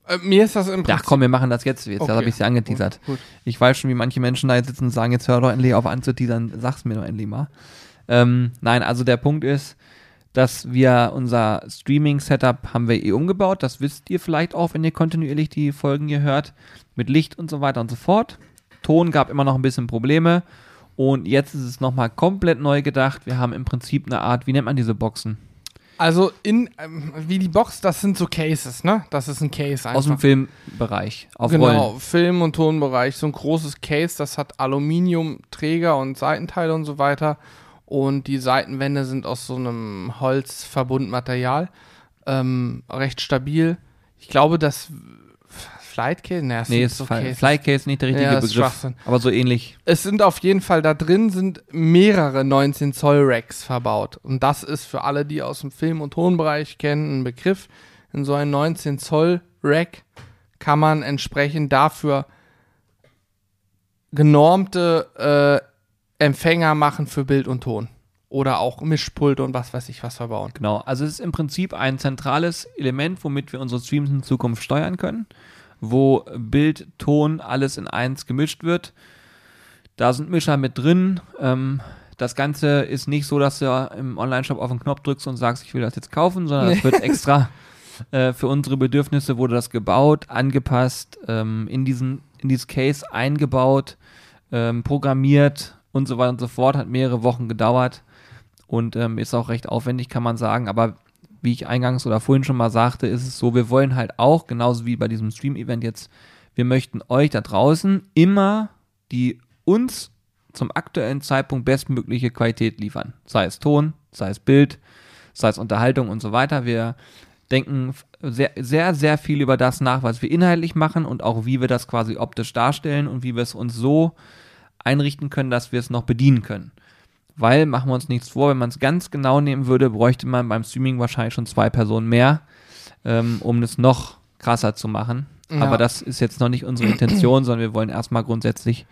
Äh, mir ist das im Ja, komm, wir machen das jetzt. Jetzt Okay. habe ich es ja angeteasert. Gut. Ich weiß schon, wie manche Menschen da jetzt sitzen und sagen, jetzt hör doch endlich auf anzuteasern, sag's mir doch endlich mal. Ähm, nein, also der Punkt ist, dass wir unser Streaming-Setup haben wir eh umgebaut. Das wisst ihr vielleicht auch, wenn ihr kontinuierlich die Folgen hier hört. Mit Licht und so weiter und so fort. Ton gab immer noch ein bisschen Probleme. Und jetzt ist es nochmal komplett neu gedacht. Wir haben im Prinzip eine Art, wie nennt man diese Boxen? Also in, ähm, wie die Box, das sind so Cases, ne? Das ist ein Case einfach. Aus dem Filmbereich. Auf genau, Rollen. Film- und Tonbereich. So ein großes Case, das hat Aluminiumträger und Seitenteile und so weiter. Und die Seitenwände sind aus so einem Holzverbundmaterial. Ähm, recht stabil. Ich glaube, das Flightcase, ne, Nee, sind ist Cases. Flycase nicht der richtige Ja, Begriff. Aber so ähnlich. Es sind auf jeden Fall da drin sind mehrere 19 Zoll Racks verbaut. Und das ist für alle, die aus dem Film- und Tonbereich kennen, ein Begriff. In so ein 19 Zoll Rack kann man entsprechend dafür genormte äh, Empfänger machen für Bild und Ton. Oder auch Mischpult und was weiß ich was verbauen. Genau. Also es ist im Prinzip ein zentrales Element, womit wir unsere Streams in Zukunft steuern können, wo Bild, Ton, alles in eins gemischt wird. Da sind Mischer mit drin. Ähm, das Ganze ist nicht so, dass du im Online-Shop auf den Knopf drückst und sagst, ich will das jetzt kaufen, sondern es Nee. (laughs) wird extra äh, für unsere Bedürfnisse wurde das gebaut, angepasst, ähm, in diesen in dieses Case eingebaut, ähm, programmiert, und so weiter und so fort. Hat mehrere Wochen gedauert und ähm, ist auch recht aufwendig, kann man sagen. Aber wie ich eingangs oder vorhin schon mal sagte, ist es so, wir wollen halt auch, genauso wie bei diesem Stream-Event jetzt, wir möchten euch da draußen immer die uns zum aktuellen Zeitpunkt bestmögliche Qualität liefern. Sei es Ton, sei es Bild, sei es Unterhaltung und so weiter. Wir denken sehr, sehr, sehr viel über das nach, was wir inhaltlich machen und auch wie wir das quasi optisch darstellen und wie wir es uns so einrichten können, dass wir es noch bedienen können. Weil, machen wir uns nichts vor, wenn man es ganz genau nehmen würde, bräuchte man beim Streaming wahrscheinlich schon zwei Personen mehr, ähm, um es noch krasser zu machen. Ja. Aber das ist jetzt noch nicht unsere Intention, sondern wir wollen erstmal grundsätzlich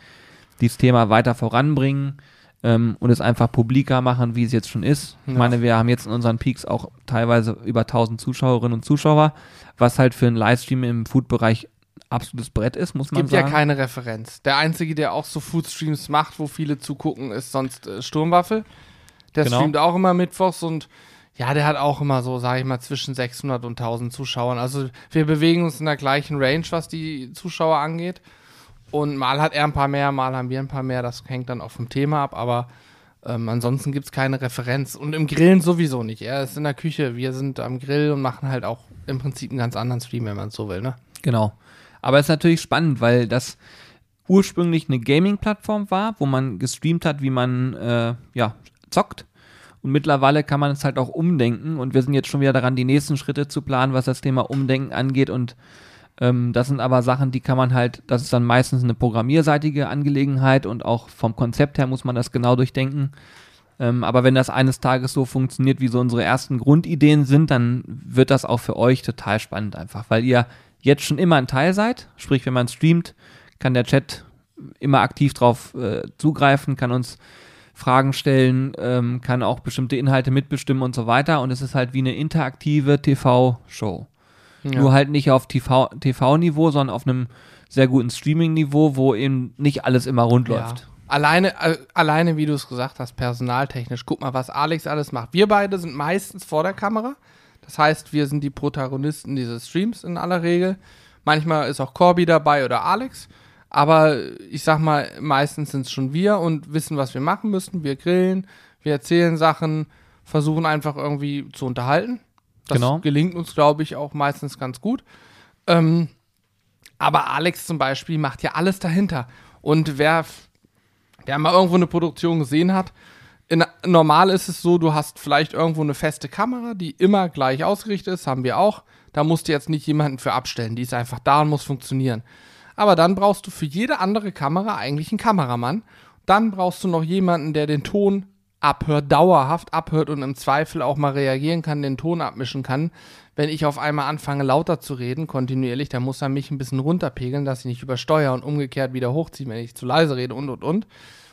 dieses Thema weiter voranbringen ähm, und es einfach publiker machen, wie es jetzt schon ist. Ja. Ich meine, wir haben jetzt in unseren Peaks auch teilweise über 1000 Zuschauerinnen und Zuschauer, was halt für einen Livestream im Food-Bereich absolutes Brett ist, muss man sagen. Es gibt ja keine Referenz. Der Einzige, der auch so Foodstreams macht, wo viele zugucken, ist sonst äh, Sturmwaffel. Der genau. streamt auch immer mittwochs und ja, der hat auch immer so, sage ich mal, zwischen 600 und 1000 Zuschauern. Also wir bewegen uns in der gleichen Range, was die Zuschauer angeht. Und mal hat er ein paar mehr, mal haben wir ein paar mehr. Das hängt dann auch vom Thema ab. Aber ähm, ansonsten gibt es keine Referenz. Und im Grillen sowieso nicht. Er ist in der Küche, wir sind am Grill und machen halt auch im Prinzip einen ganz anderen Stream, wenn man es so will. Ne? Genau. Aber es ist natürlich spannend, weil das ursprünglich eine Gaming-Plattform war, wo man gestreamt hat, wie man äh, ja, zockt. Und mittlerweile kann man es halt auch umdenken. Und wir sind jetzt schon wieder daran, die nächsten Schritte zu planen, was das Thema Umdenken angeht. Und ähm, das sind aber Sachen, die kann man halt, das ist dann meistens eine programmierseitige Angelegenheit und auch vom Konzept her muss man das genau durchdenken. Ähm, aber wenn das eines Tages so funktioniert, wie so unsere ersten Grundideen sind, dann wird das auch für euch total spannend einfach, weil ihr jetzt schon immer ein Teil seid. Sprich, wenn man streamt, kann der Chat immer aktiv drauf äh, zugreifen, kann uns Fragen stellen, ähm, kann auch bestimmte Inhalte mitbestimmen und so weiter. Und es ist halt wie eine interaktive TV-Show. Ja. Nur halt nicht auf TV-Niveau, TV sondern auf einem sehr guten Streaming-Niveau, wo eben nicht alles immer rund ja. läuft. Alleine, äh, alleine, wie du es gesagt hast, personaltechnisch. Guck mal, was Alex alles macht. Wir beide sind meistens vor der Kamera. Das heißt, wir sind die Protagonisten dieses Streams in aller Regel. Manchmal ist auch Corby dabei oder Alex. Aber ich sag mal, meistens sind es schon wir und wissen, was wir machen müssen. Wir grillen, wir erzählen Sachen, versuchen einfach irgendwie zu unterhalten. Das genau. gelingt uns, glaube ich, auch meistens ganz gut. Ähm, aber Alex zum Beispiel macht ja alles dahinter. Und wer, wer mal irgendwo eine Produktion gesehen hat, in, normal ist es so, du hast vielleicht irgendwo eine feste Kamera, die immer gleich ausgerichtet ist, haben wir auch. Da musst du jetzt nicht jemanden für abstellen. Die ist einfach da und muss funktionieren. Aber dann brauchst du für jede andere Kamera eigentlich einen Kameramann. Dann brauchst du noch jemanden, der den Ton abhört, dauerhaft abhört und im Zweifel auch mal reagieren kann, den Ton abmischen kann. Wenn ich auf einmal anfange lauter zu reden, kontinuierlich, dann muss er mich ein bisschen runterpegeln, dass ich nicht übersteuere und umgekehrt wieder hochziehe, wenn ich zu leise rede und und und.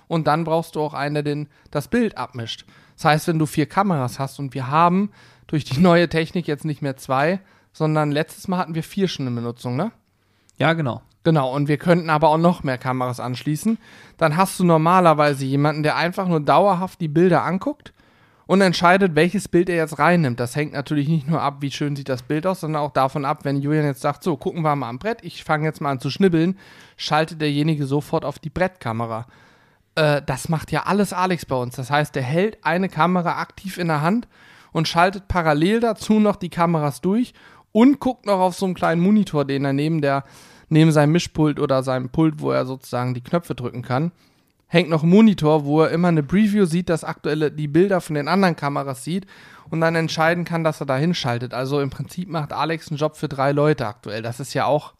Und dann brauchst du auch einen, der den, das Bild abmischt. Das heißt, wenn du vier Kameras hast und wir haben durch die neue Technik jetzt nicht mehr zwei, sondern letztes Mal hatten wir vier schon in Benutzung, ne? Ja, genau. Genau, und wir könnten aber auch noch mehr Kameras anschließen. Dann hast du normalerweise jemanden, der einfach nur dauerhaft die Bilder anguckt und entscheidet, welches Bild er jetzt reinnimmt. Das hängt natürlich nicht nur ab, wie schön sieht das Bild aus, sondern auch davon ab, wenn Julian jetzt sagt, so, gucken wir mal am Brett, ich fange jetzt mal an zu schnibbeln, schaltet derjenige sofort auf die Brettkamera. Äh, das macht ja alles Alex bei uns. Das heißt, er hält eine Kamera aktiv in der Hand und schaltet parallel dazu noch die Kameras durch und guckt noch auf so einen kleinen Monitor, den er neben der neben seinem Mischpult oder seinem Pult, wo er sozusagen die Knöpfe drücken kann, hängt noch ein Monitor, wo er immer eine Preview sieht, das aktuelle, die Bilder von den anderen Kameras sieht und dann entscheiden kann, dass er da hinschaltet. Also im Prinzip macht Alex einen Job für drei Leute aktuell. Das ist ja auch.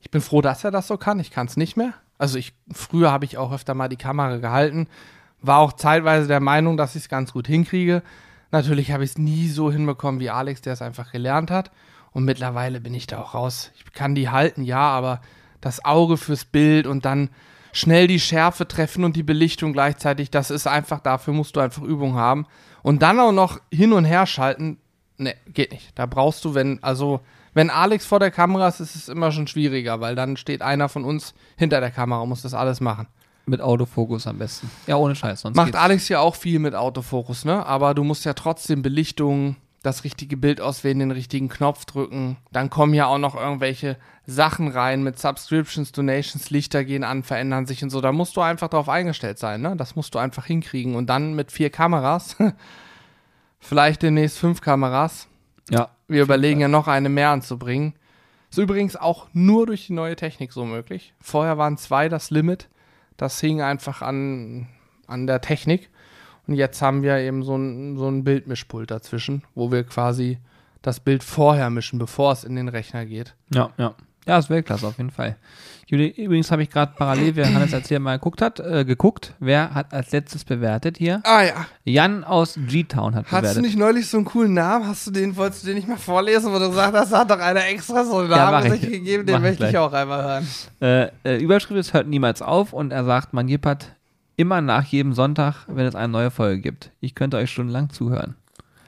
Ich bin froh, dass er das so kann. Ich kann es nicht mehr. Also ich, früher habe ich auch öfter mal die Kamera gehalten, war auch zeitweise der Meinung, dass ich es ganz gut hinkriege. Natürlich habe ich es nie so hinbekommen wie Alex, der es einfach gelernt hat. Und mittlerweile bin ich da auch raus. Ich kann die halten, ja, aber das Auge fürs Bild und dann schnell die Schärfe treffen und die Belichtung gleichzeitig, das ist einfach, dafür musst du einfach Übung haben. Und dann auch noch hin und her schalten, ne, geht nicht. Da brauchst du, wenn, also, wenn Alex vor der Kamera ist, ist es immer schon schwieriger, weil dann steht einer von uns hinter der Kamera und muss das alles machen. Mit Autofokus am besten. Ja, ohne Scheiß. Sonst Macht geht's. Alex ja auch viel mit Autofokus, ne? Aber du musst ja trotzdem Belichtung, das richtige Bild auswählen, den richtigen Knopf drücken. Dann kommen ja auch noch irgendwelche Sachen rein mit Subscriptions, Donations, Lichter gehen an, verändern sich und so. Da musst du einfach drauf eingestellt sein, ne? Das musst du einfach hinkriegen. Und dann mit vier Kameras, (laughs) vielleicht demnächst fünf Kameras. Ja. Wir überlegen ja noch eine mehr anzubringen. Ist übrigens auch nur durch die neue Technik so möglich. Vorher waren zwei das Limit. Das hing einfach an, an der Technik. Und jetzt haben wir eben so ein, so ein Bildmischpult dazwischen, wo wir quasi das Bild vorher mischen, bevor es in den Rechner geht. Ja, ja. Ja, ist Weltklasse auf jeden Fall. Juli, übrigens habe ich gerade parallel, wer Hannes hier mal geguckt hat, äh, geguckt, wer hat als letztes bewertet hier? Ah ja. Jan aus G-Town hat Hast du bewertet. nicht neulich so einen coolen Namen? Hast du den, wolltest du den nicht mal vorlesen, wo du gesagt hast, hat doch einer extra so einen Ja, Namen mach sich ich. gegeben, Mach den ich möchte ich gleich. auch einmal hören. Äh, äh, Überschrift ist hört niemals auf und er sagt, man jippert immer nach jedem Sonntag, wenn es eine neue Folge gibt. Ich könnte euch stundenlang zuhören.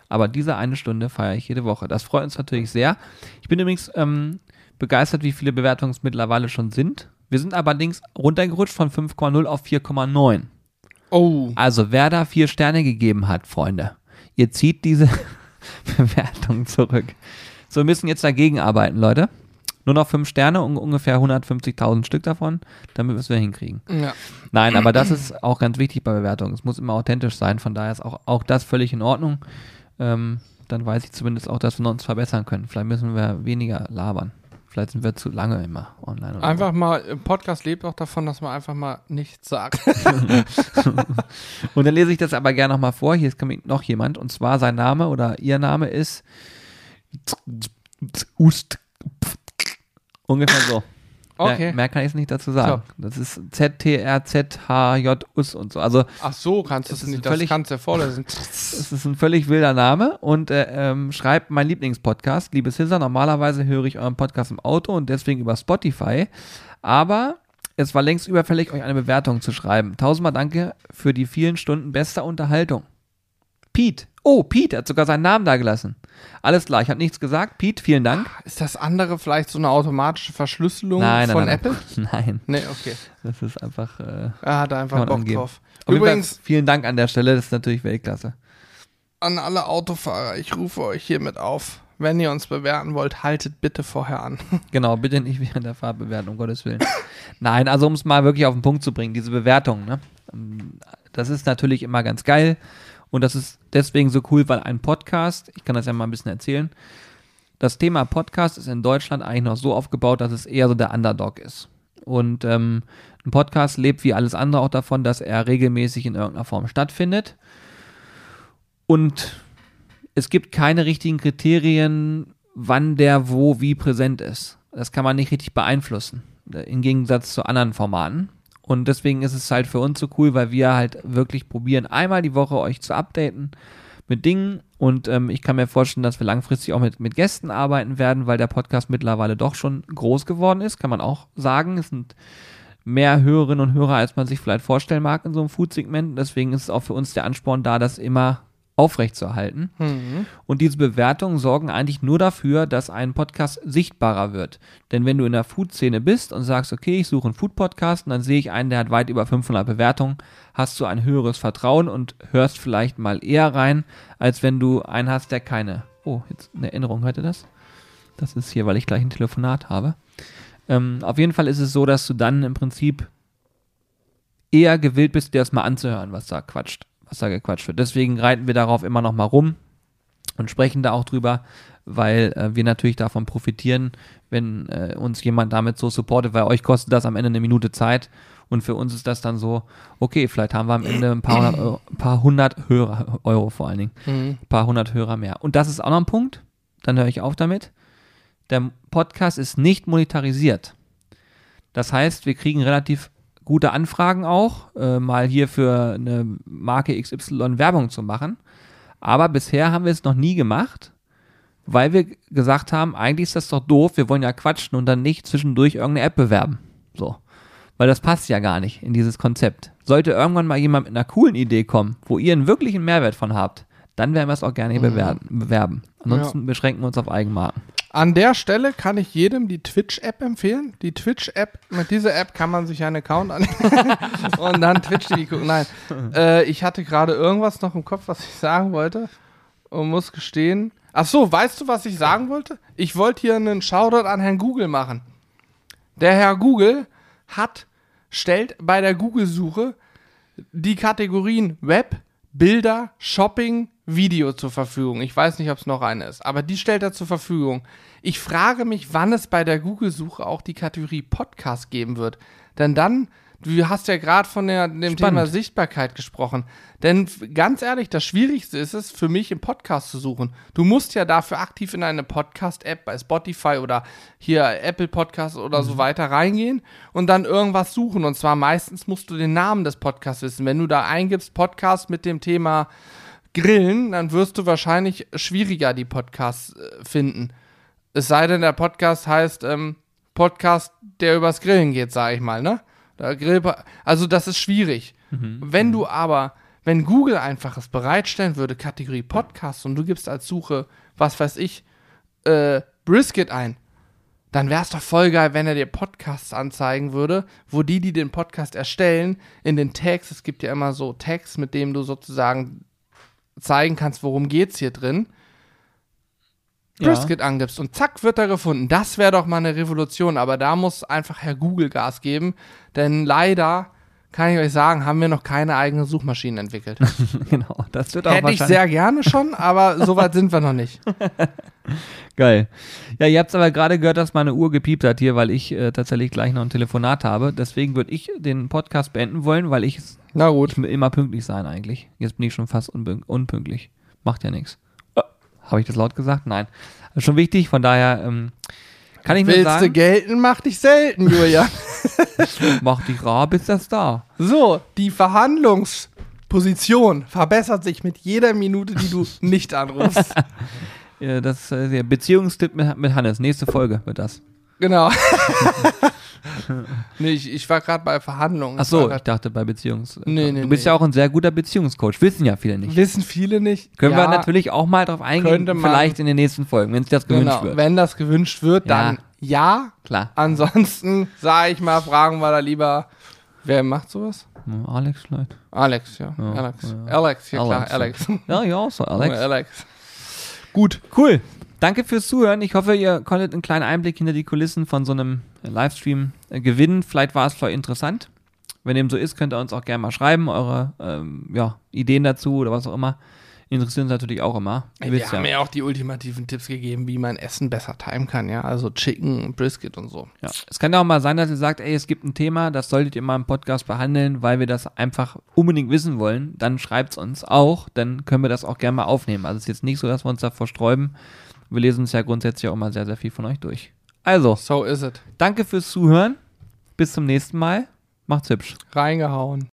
Aber diese eine Stunde feiere ich jede Woche. Das freut uns natürlich sehr. Ich bin übrigens ähm, begeistert, wie viele Bewertungen es mittlerweile schon sind. Wir sind allerdings runtergerutscht von 5,0 auf 4,9. Oh. Also wer da vier Sterne gegeben hat, Freunde, ihr zieht diese (laughs) Bewertung zurück. So, wir müssen jetzt dagegen arbeiten, Leute. Nur noch fünf Sterne, un ungefähr 150.000 Stück davon, damit wir es wieder hinkriegen. Ja. Nein, aber das ist auch ganz wichtig bei Bewertungen. Es muss immer authentisch sein, von daher ist auch, auch das völlig in Ordnung. Ähm, dann weiß ich zumindest auch, dass wir uns verbessern können. Vielleicht müssen wir weniger labern. Vielleicht sind wir zu lange immer online. Oder Einfach mal, im Podcast lebt auch davon, dass man einfach mal nichts sagt. So. (laughs) (laughs) Und dann lese ich das aber gerne nochmal vor. Hier ist noch jemand und zwar sein Name oder ihr Name ist Ust. Ungefähr so. Okay. Mehr, kann ich es nicht dazu sagen. Das ist Z-T-R-Z-H-J-Us und so. Also Ach so, kannst du Das es nicht, völlig- das kannst du ja vorlesen. (laughs) es ist ein völlig wilder Name und äh, ähm, schreibt mein Lieblingspodcast. Liebe Scissor, normalerweise höre ich euren Podcast im Auto und deswegen über Spotify. Aber es war längst überfällig, euch eine Bewertung zu schreiben. Tausendmal danke für die vielen Stunden bester Unterhaltung. Pete. Oh, Pete, hat sogar seinen Namen da gelassen. Alles klar, ich habe nichts gesagt. Pete, vielen Dank. Ist das andere vielleicht so eine automatische Verschlüsselung Nein, nein, von nein, Apple? (laughs) Nein. Nee, okay. das ist einfach. Äh, Er hat einfach Bock angeben. drauf. auf Übrigens, vielen Dank an der Stelle, das ist natürlich Weltklasse. an alle Autofahrer, ich rufe euch hiermit auf. Wenn ihr uns bewerten wollt, haltet bitte vorher an. (laughs) Genau, bitte nicht während der Fahrt bewerten, um Gottes Willen. Nein, also um es mal wirklich auf den Punkt zu bringen, diese Bewertung, ne? Ähm, Das ist natürlich immer ganz geil und das ist deswegen so cool, weil ein Podcast, ich kann das ja mal ein bisschen erzählen, das Thema Podcast ist in Deutschland eigentlich noch so aufgebaut, dass es eher so der Underdog ist. Und ähm, ein Podcast lebt wie alles andere auch davon, dass er regelmäßig in irgendeiner Form stattfindet. Und es gibt keine richtigen Kriterien, wann der wo wie präsent ist. Das kann man nicht richtig beeinflussen, äh, im Gegensatz zu anderen Formaten. Und deswegen ist es halt für uns so cool, weil wir halt wirklich probieren, einmal die Woche euch zu updaten mit Dingen. Und ähm, ich kann mir vorstellen, dass wir langfristig auch mit, mit Gästen arbeiten werden, weil der Podcast mittlerweile doch schon groß geworden ist, kann man auch sagen. Es sind mehr Hörerinnen und Hörer, als man sich vielleicht vorstellen mag in so einem Food-Segment. Deswegen ist es auch für uns der Ansporn da, das immer aufrechtzuerhalten. Mhm. Und diese Bewertungen sorgen eigentlich nur dafür, dass ein Podcast sichtbarer wird. Denn wenn du in der Food-Szene bist und sagst, okay, ich suche einen Food-Podcast und dann sehe ich einen, der hat weit über 500 Bewertungen, hast du ein höheres Vertrauen und hörst vielleicht mal eher rein, als wenn du einen hast, der keine. Oh, jetzt eine Erinnerung, hört ihr das? Das ist hier, weil ich gleich ein Telefonat habe. Ähm, auf jeden Fall ist es so, dass du dann im Prinzip eher gewillt bist, dir das mal anzuhören, was da quatscht, was da gequatscht wird. Deswegen reiten wir darauf immer noch mal rum und sprechen da auch drüber, weil äh, wir natürlich davon profitieren, wenn äh, uns jemand damit so supportet, weil euch kostet das am Ende eine Minute Zeit und für uns ist das dann so, okay, vielleicht haben wir am Ende ein paar hundert Euro, paar hundert Hörer, Euro vor allen Dingen, Mhm. ein paar hundert Hörer mehr. Und das ist auch noch ein Punkt, dann höre ich auf damit. Der Podcast ist nicht monetarisiert. Das heißt, wir kriegen relativ gute Anfragen auch, äh, mal hier für eine Marke XY Werbung zu machen. Aber bisher haben wir es noch nie gemacht, weil wir gesagt haben, eigentlich ist das doch doof, wir wollen ja quatschen und dann nicht zwischendurch irgendeine App bewerben. So. Weil das passt ja gar nicht in dieses Konzept. Sollte irgendwann mal jemand mit einer coolen Idee kommen, wo ihr einen wirklichen Mehrwert von habt, dann werden wir es auch gerne hier bewerben. bewerben. Ansonsten beschränken wir uns auf Eigenmarken. An der Stelle kann ich jedem die Twitch-App empfehlen. Die Twitch-App, mit dieser App kann man sich einen Account anlegen (laughs) und dann Twitch-TV gucken. Nein, äh, ich hatte gerade irgendwas noch im Kopf, was ich sagen wollte und muss gestehen, Ach so, weißt du, was ich sagen wollte? Ich wollte hier einen Shoutout an Herrn Google machen. Der Herr Google hat, stellt bei der Google-Suche die Kategorien Web, Bilder, Shopping, Video zur Verfügung. Ich weiß nicht, ob es noch eine ist, aber die stellt er zur Verfügung. Ich frage mich, wann es bei der Google-Suche auch die Kategorie Podcast geben wird. Denn dann, du hast ja gerade von der, dem Spannend. Thema Sichtbarkeit gesprochen. Denn ganz ehrlich, das Schwierigste ist es, für mich im Podcast zu suchen. Du musst ja dafür aktiv in eine Podcast-App bei Spotify oder hier Apple Podcasts oder so weiter reingehen und dann irgendwas suchen. Und zwar meistens musst du den Namen des Podcasts wissen. Wenn du da eingibst Podcast mit dem Thema Grillen, dann wirst du wahrscheinlich schwieriger die Podcasts äh, finden. Es sei denn, der Podcast heißt ähm, Podcast, der übers Grillen geht, sage ich mal, ne? Also das ist schwierig. Wenn du aber, wenn Google einfach es bereitstellen würde, Kategorie Podcast und du gibst als Suche, was weiß ich, äh, Brisket ein, dann wäre es doch voll geil, wenn er dir Podcasts anzeigen würde, wo die, die den Podcast erstellen, in den Tags, es gibt ja immer so Tags, mit denen du sozusagen zeigen kannst, worum geht's hier drin, Brisket angibst und zack, wird er gefunden. Das wäre doch mal eine Revolution, aber da muss einfach Herr Google Gas geben, denn leider, kann ich euch sagen, haben wir noch keine eigene Suchmaschine entwickelt. (laughs) genau, das wird auch Hätte ich sehr gerne schon, aber (laughs) so weit sind wir noch nicht. (laughs) geil. Ja, ihr habt aber gerade gehört, dass meine Uhr gepiept hat hier, weil ich äh, tatsächlich gleich noch ein Telefonat habe. Deswegen würde ich den Podcast beenden wollen, weil ich es Na gut. Ich will immer pünktlich sein eigentlich. Jetzt bin ich schon fast unpünk unpünktlich. Macht ja nichts. Habe ich das laut gesagt? Nein. Das ist schon wichtig, von daher ähm, kann ich nur Willst du sagen, gelten, mach dich selten, Julia. (laughs) (laughs) mach dich rar, bis das da. so, die Verhandlungsposition verbessert sich mit jeder Minute, die du (laughs) nicht anrufst. Das äh, der Beziehungstipp mit Hannes. Nächste Folge wird das. genau. (laughs) nee, ich, ich war gerade bei Verhandlungen. Ach Ich so, ich grad- dachte bei Beziehungs. Nee, nee, du bist nee. ja auch ein sehr guter Beziehungscoach. Wissen ja viele nicht. Wissen viele nicht. Können ja, wir natürlich auch mal drauf eingehen, könnte man. vielleicht in den nächsten Folgen, wenn es das gewünscht genau, wird. Wenn das gewünscht wird, Ja. dann ja. Klar. Ansonsten, sage ich mal, fragen wir da lieber, wer macht sowas? Alex vielleicht. Alex, ja. Ja, Alex. ja. Alex, ja klar, Alex. Alex. Ja, ja, so Alex. Alex. Gut. Cool. Danke fürs Zuhören. Ich hoffe, ihr konntet einen kleinen Einblick hinter die Kulissen von so einem Livestream äh, gewinnen. Vielleicht war es für euch interessant. Wenn dem so ist, könnt ihr uns auch gerne mal schreiben, eure ähm, ja, Ideen dazu oder was auch immer. Interessieren uns natürlich auch immer. Ihr Wir haben ja. ja auch die ultimativen Tipps gegeben, wie man Essen besser timen kann, ja. Also Chicken, Brisket und so. Ja. Es kann ja auch mal sein, dass ihr sagt, ey, es gibt ein Thema, das solltet ihr mal im Podcast behandeln, weil wir das einfach unbedingt wissen wollen. Dann schreibt es uns auch, dann können wir das auch gerne mal aufnehmen. Also es ist jetzt nicht so, dass wir uns davor sträuben. Wir lesen uns ja grundsätzlich auch mal sehr, sehr viel von euch durch. Also, So is it. danke fürs Zuhören. Bis zum nächsten Mal. Macht's hübsch. Reingehauen.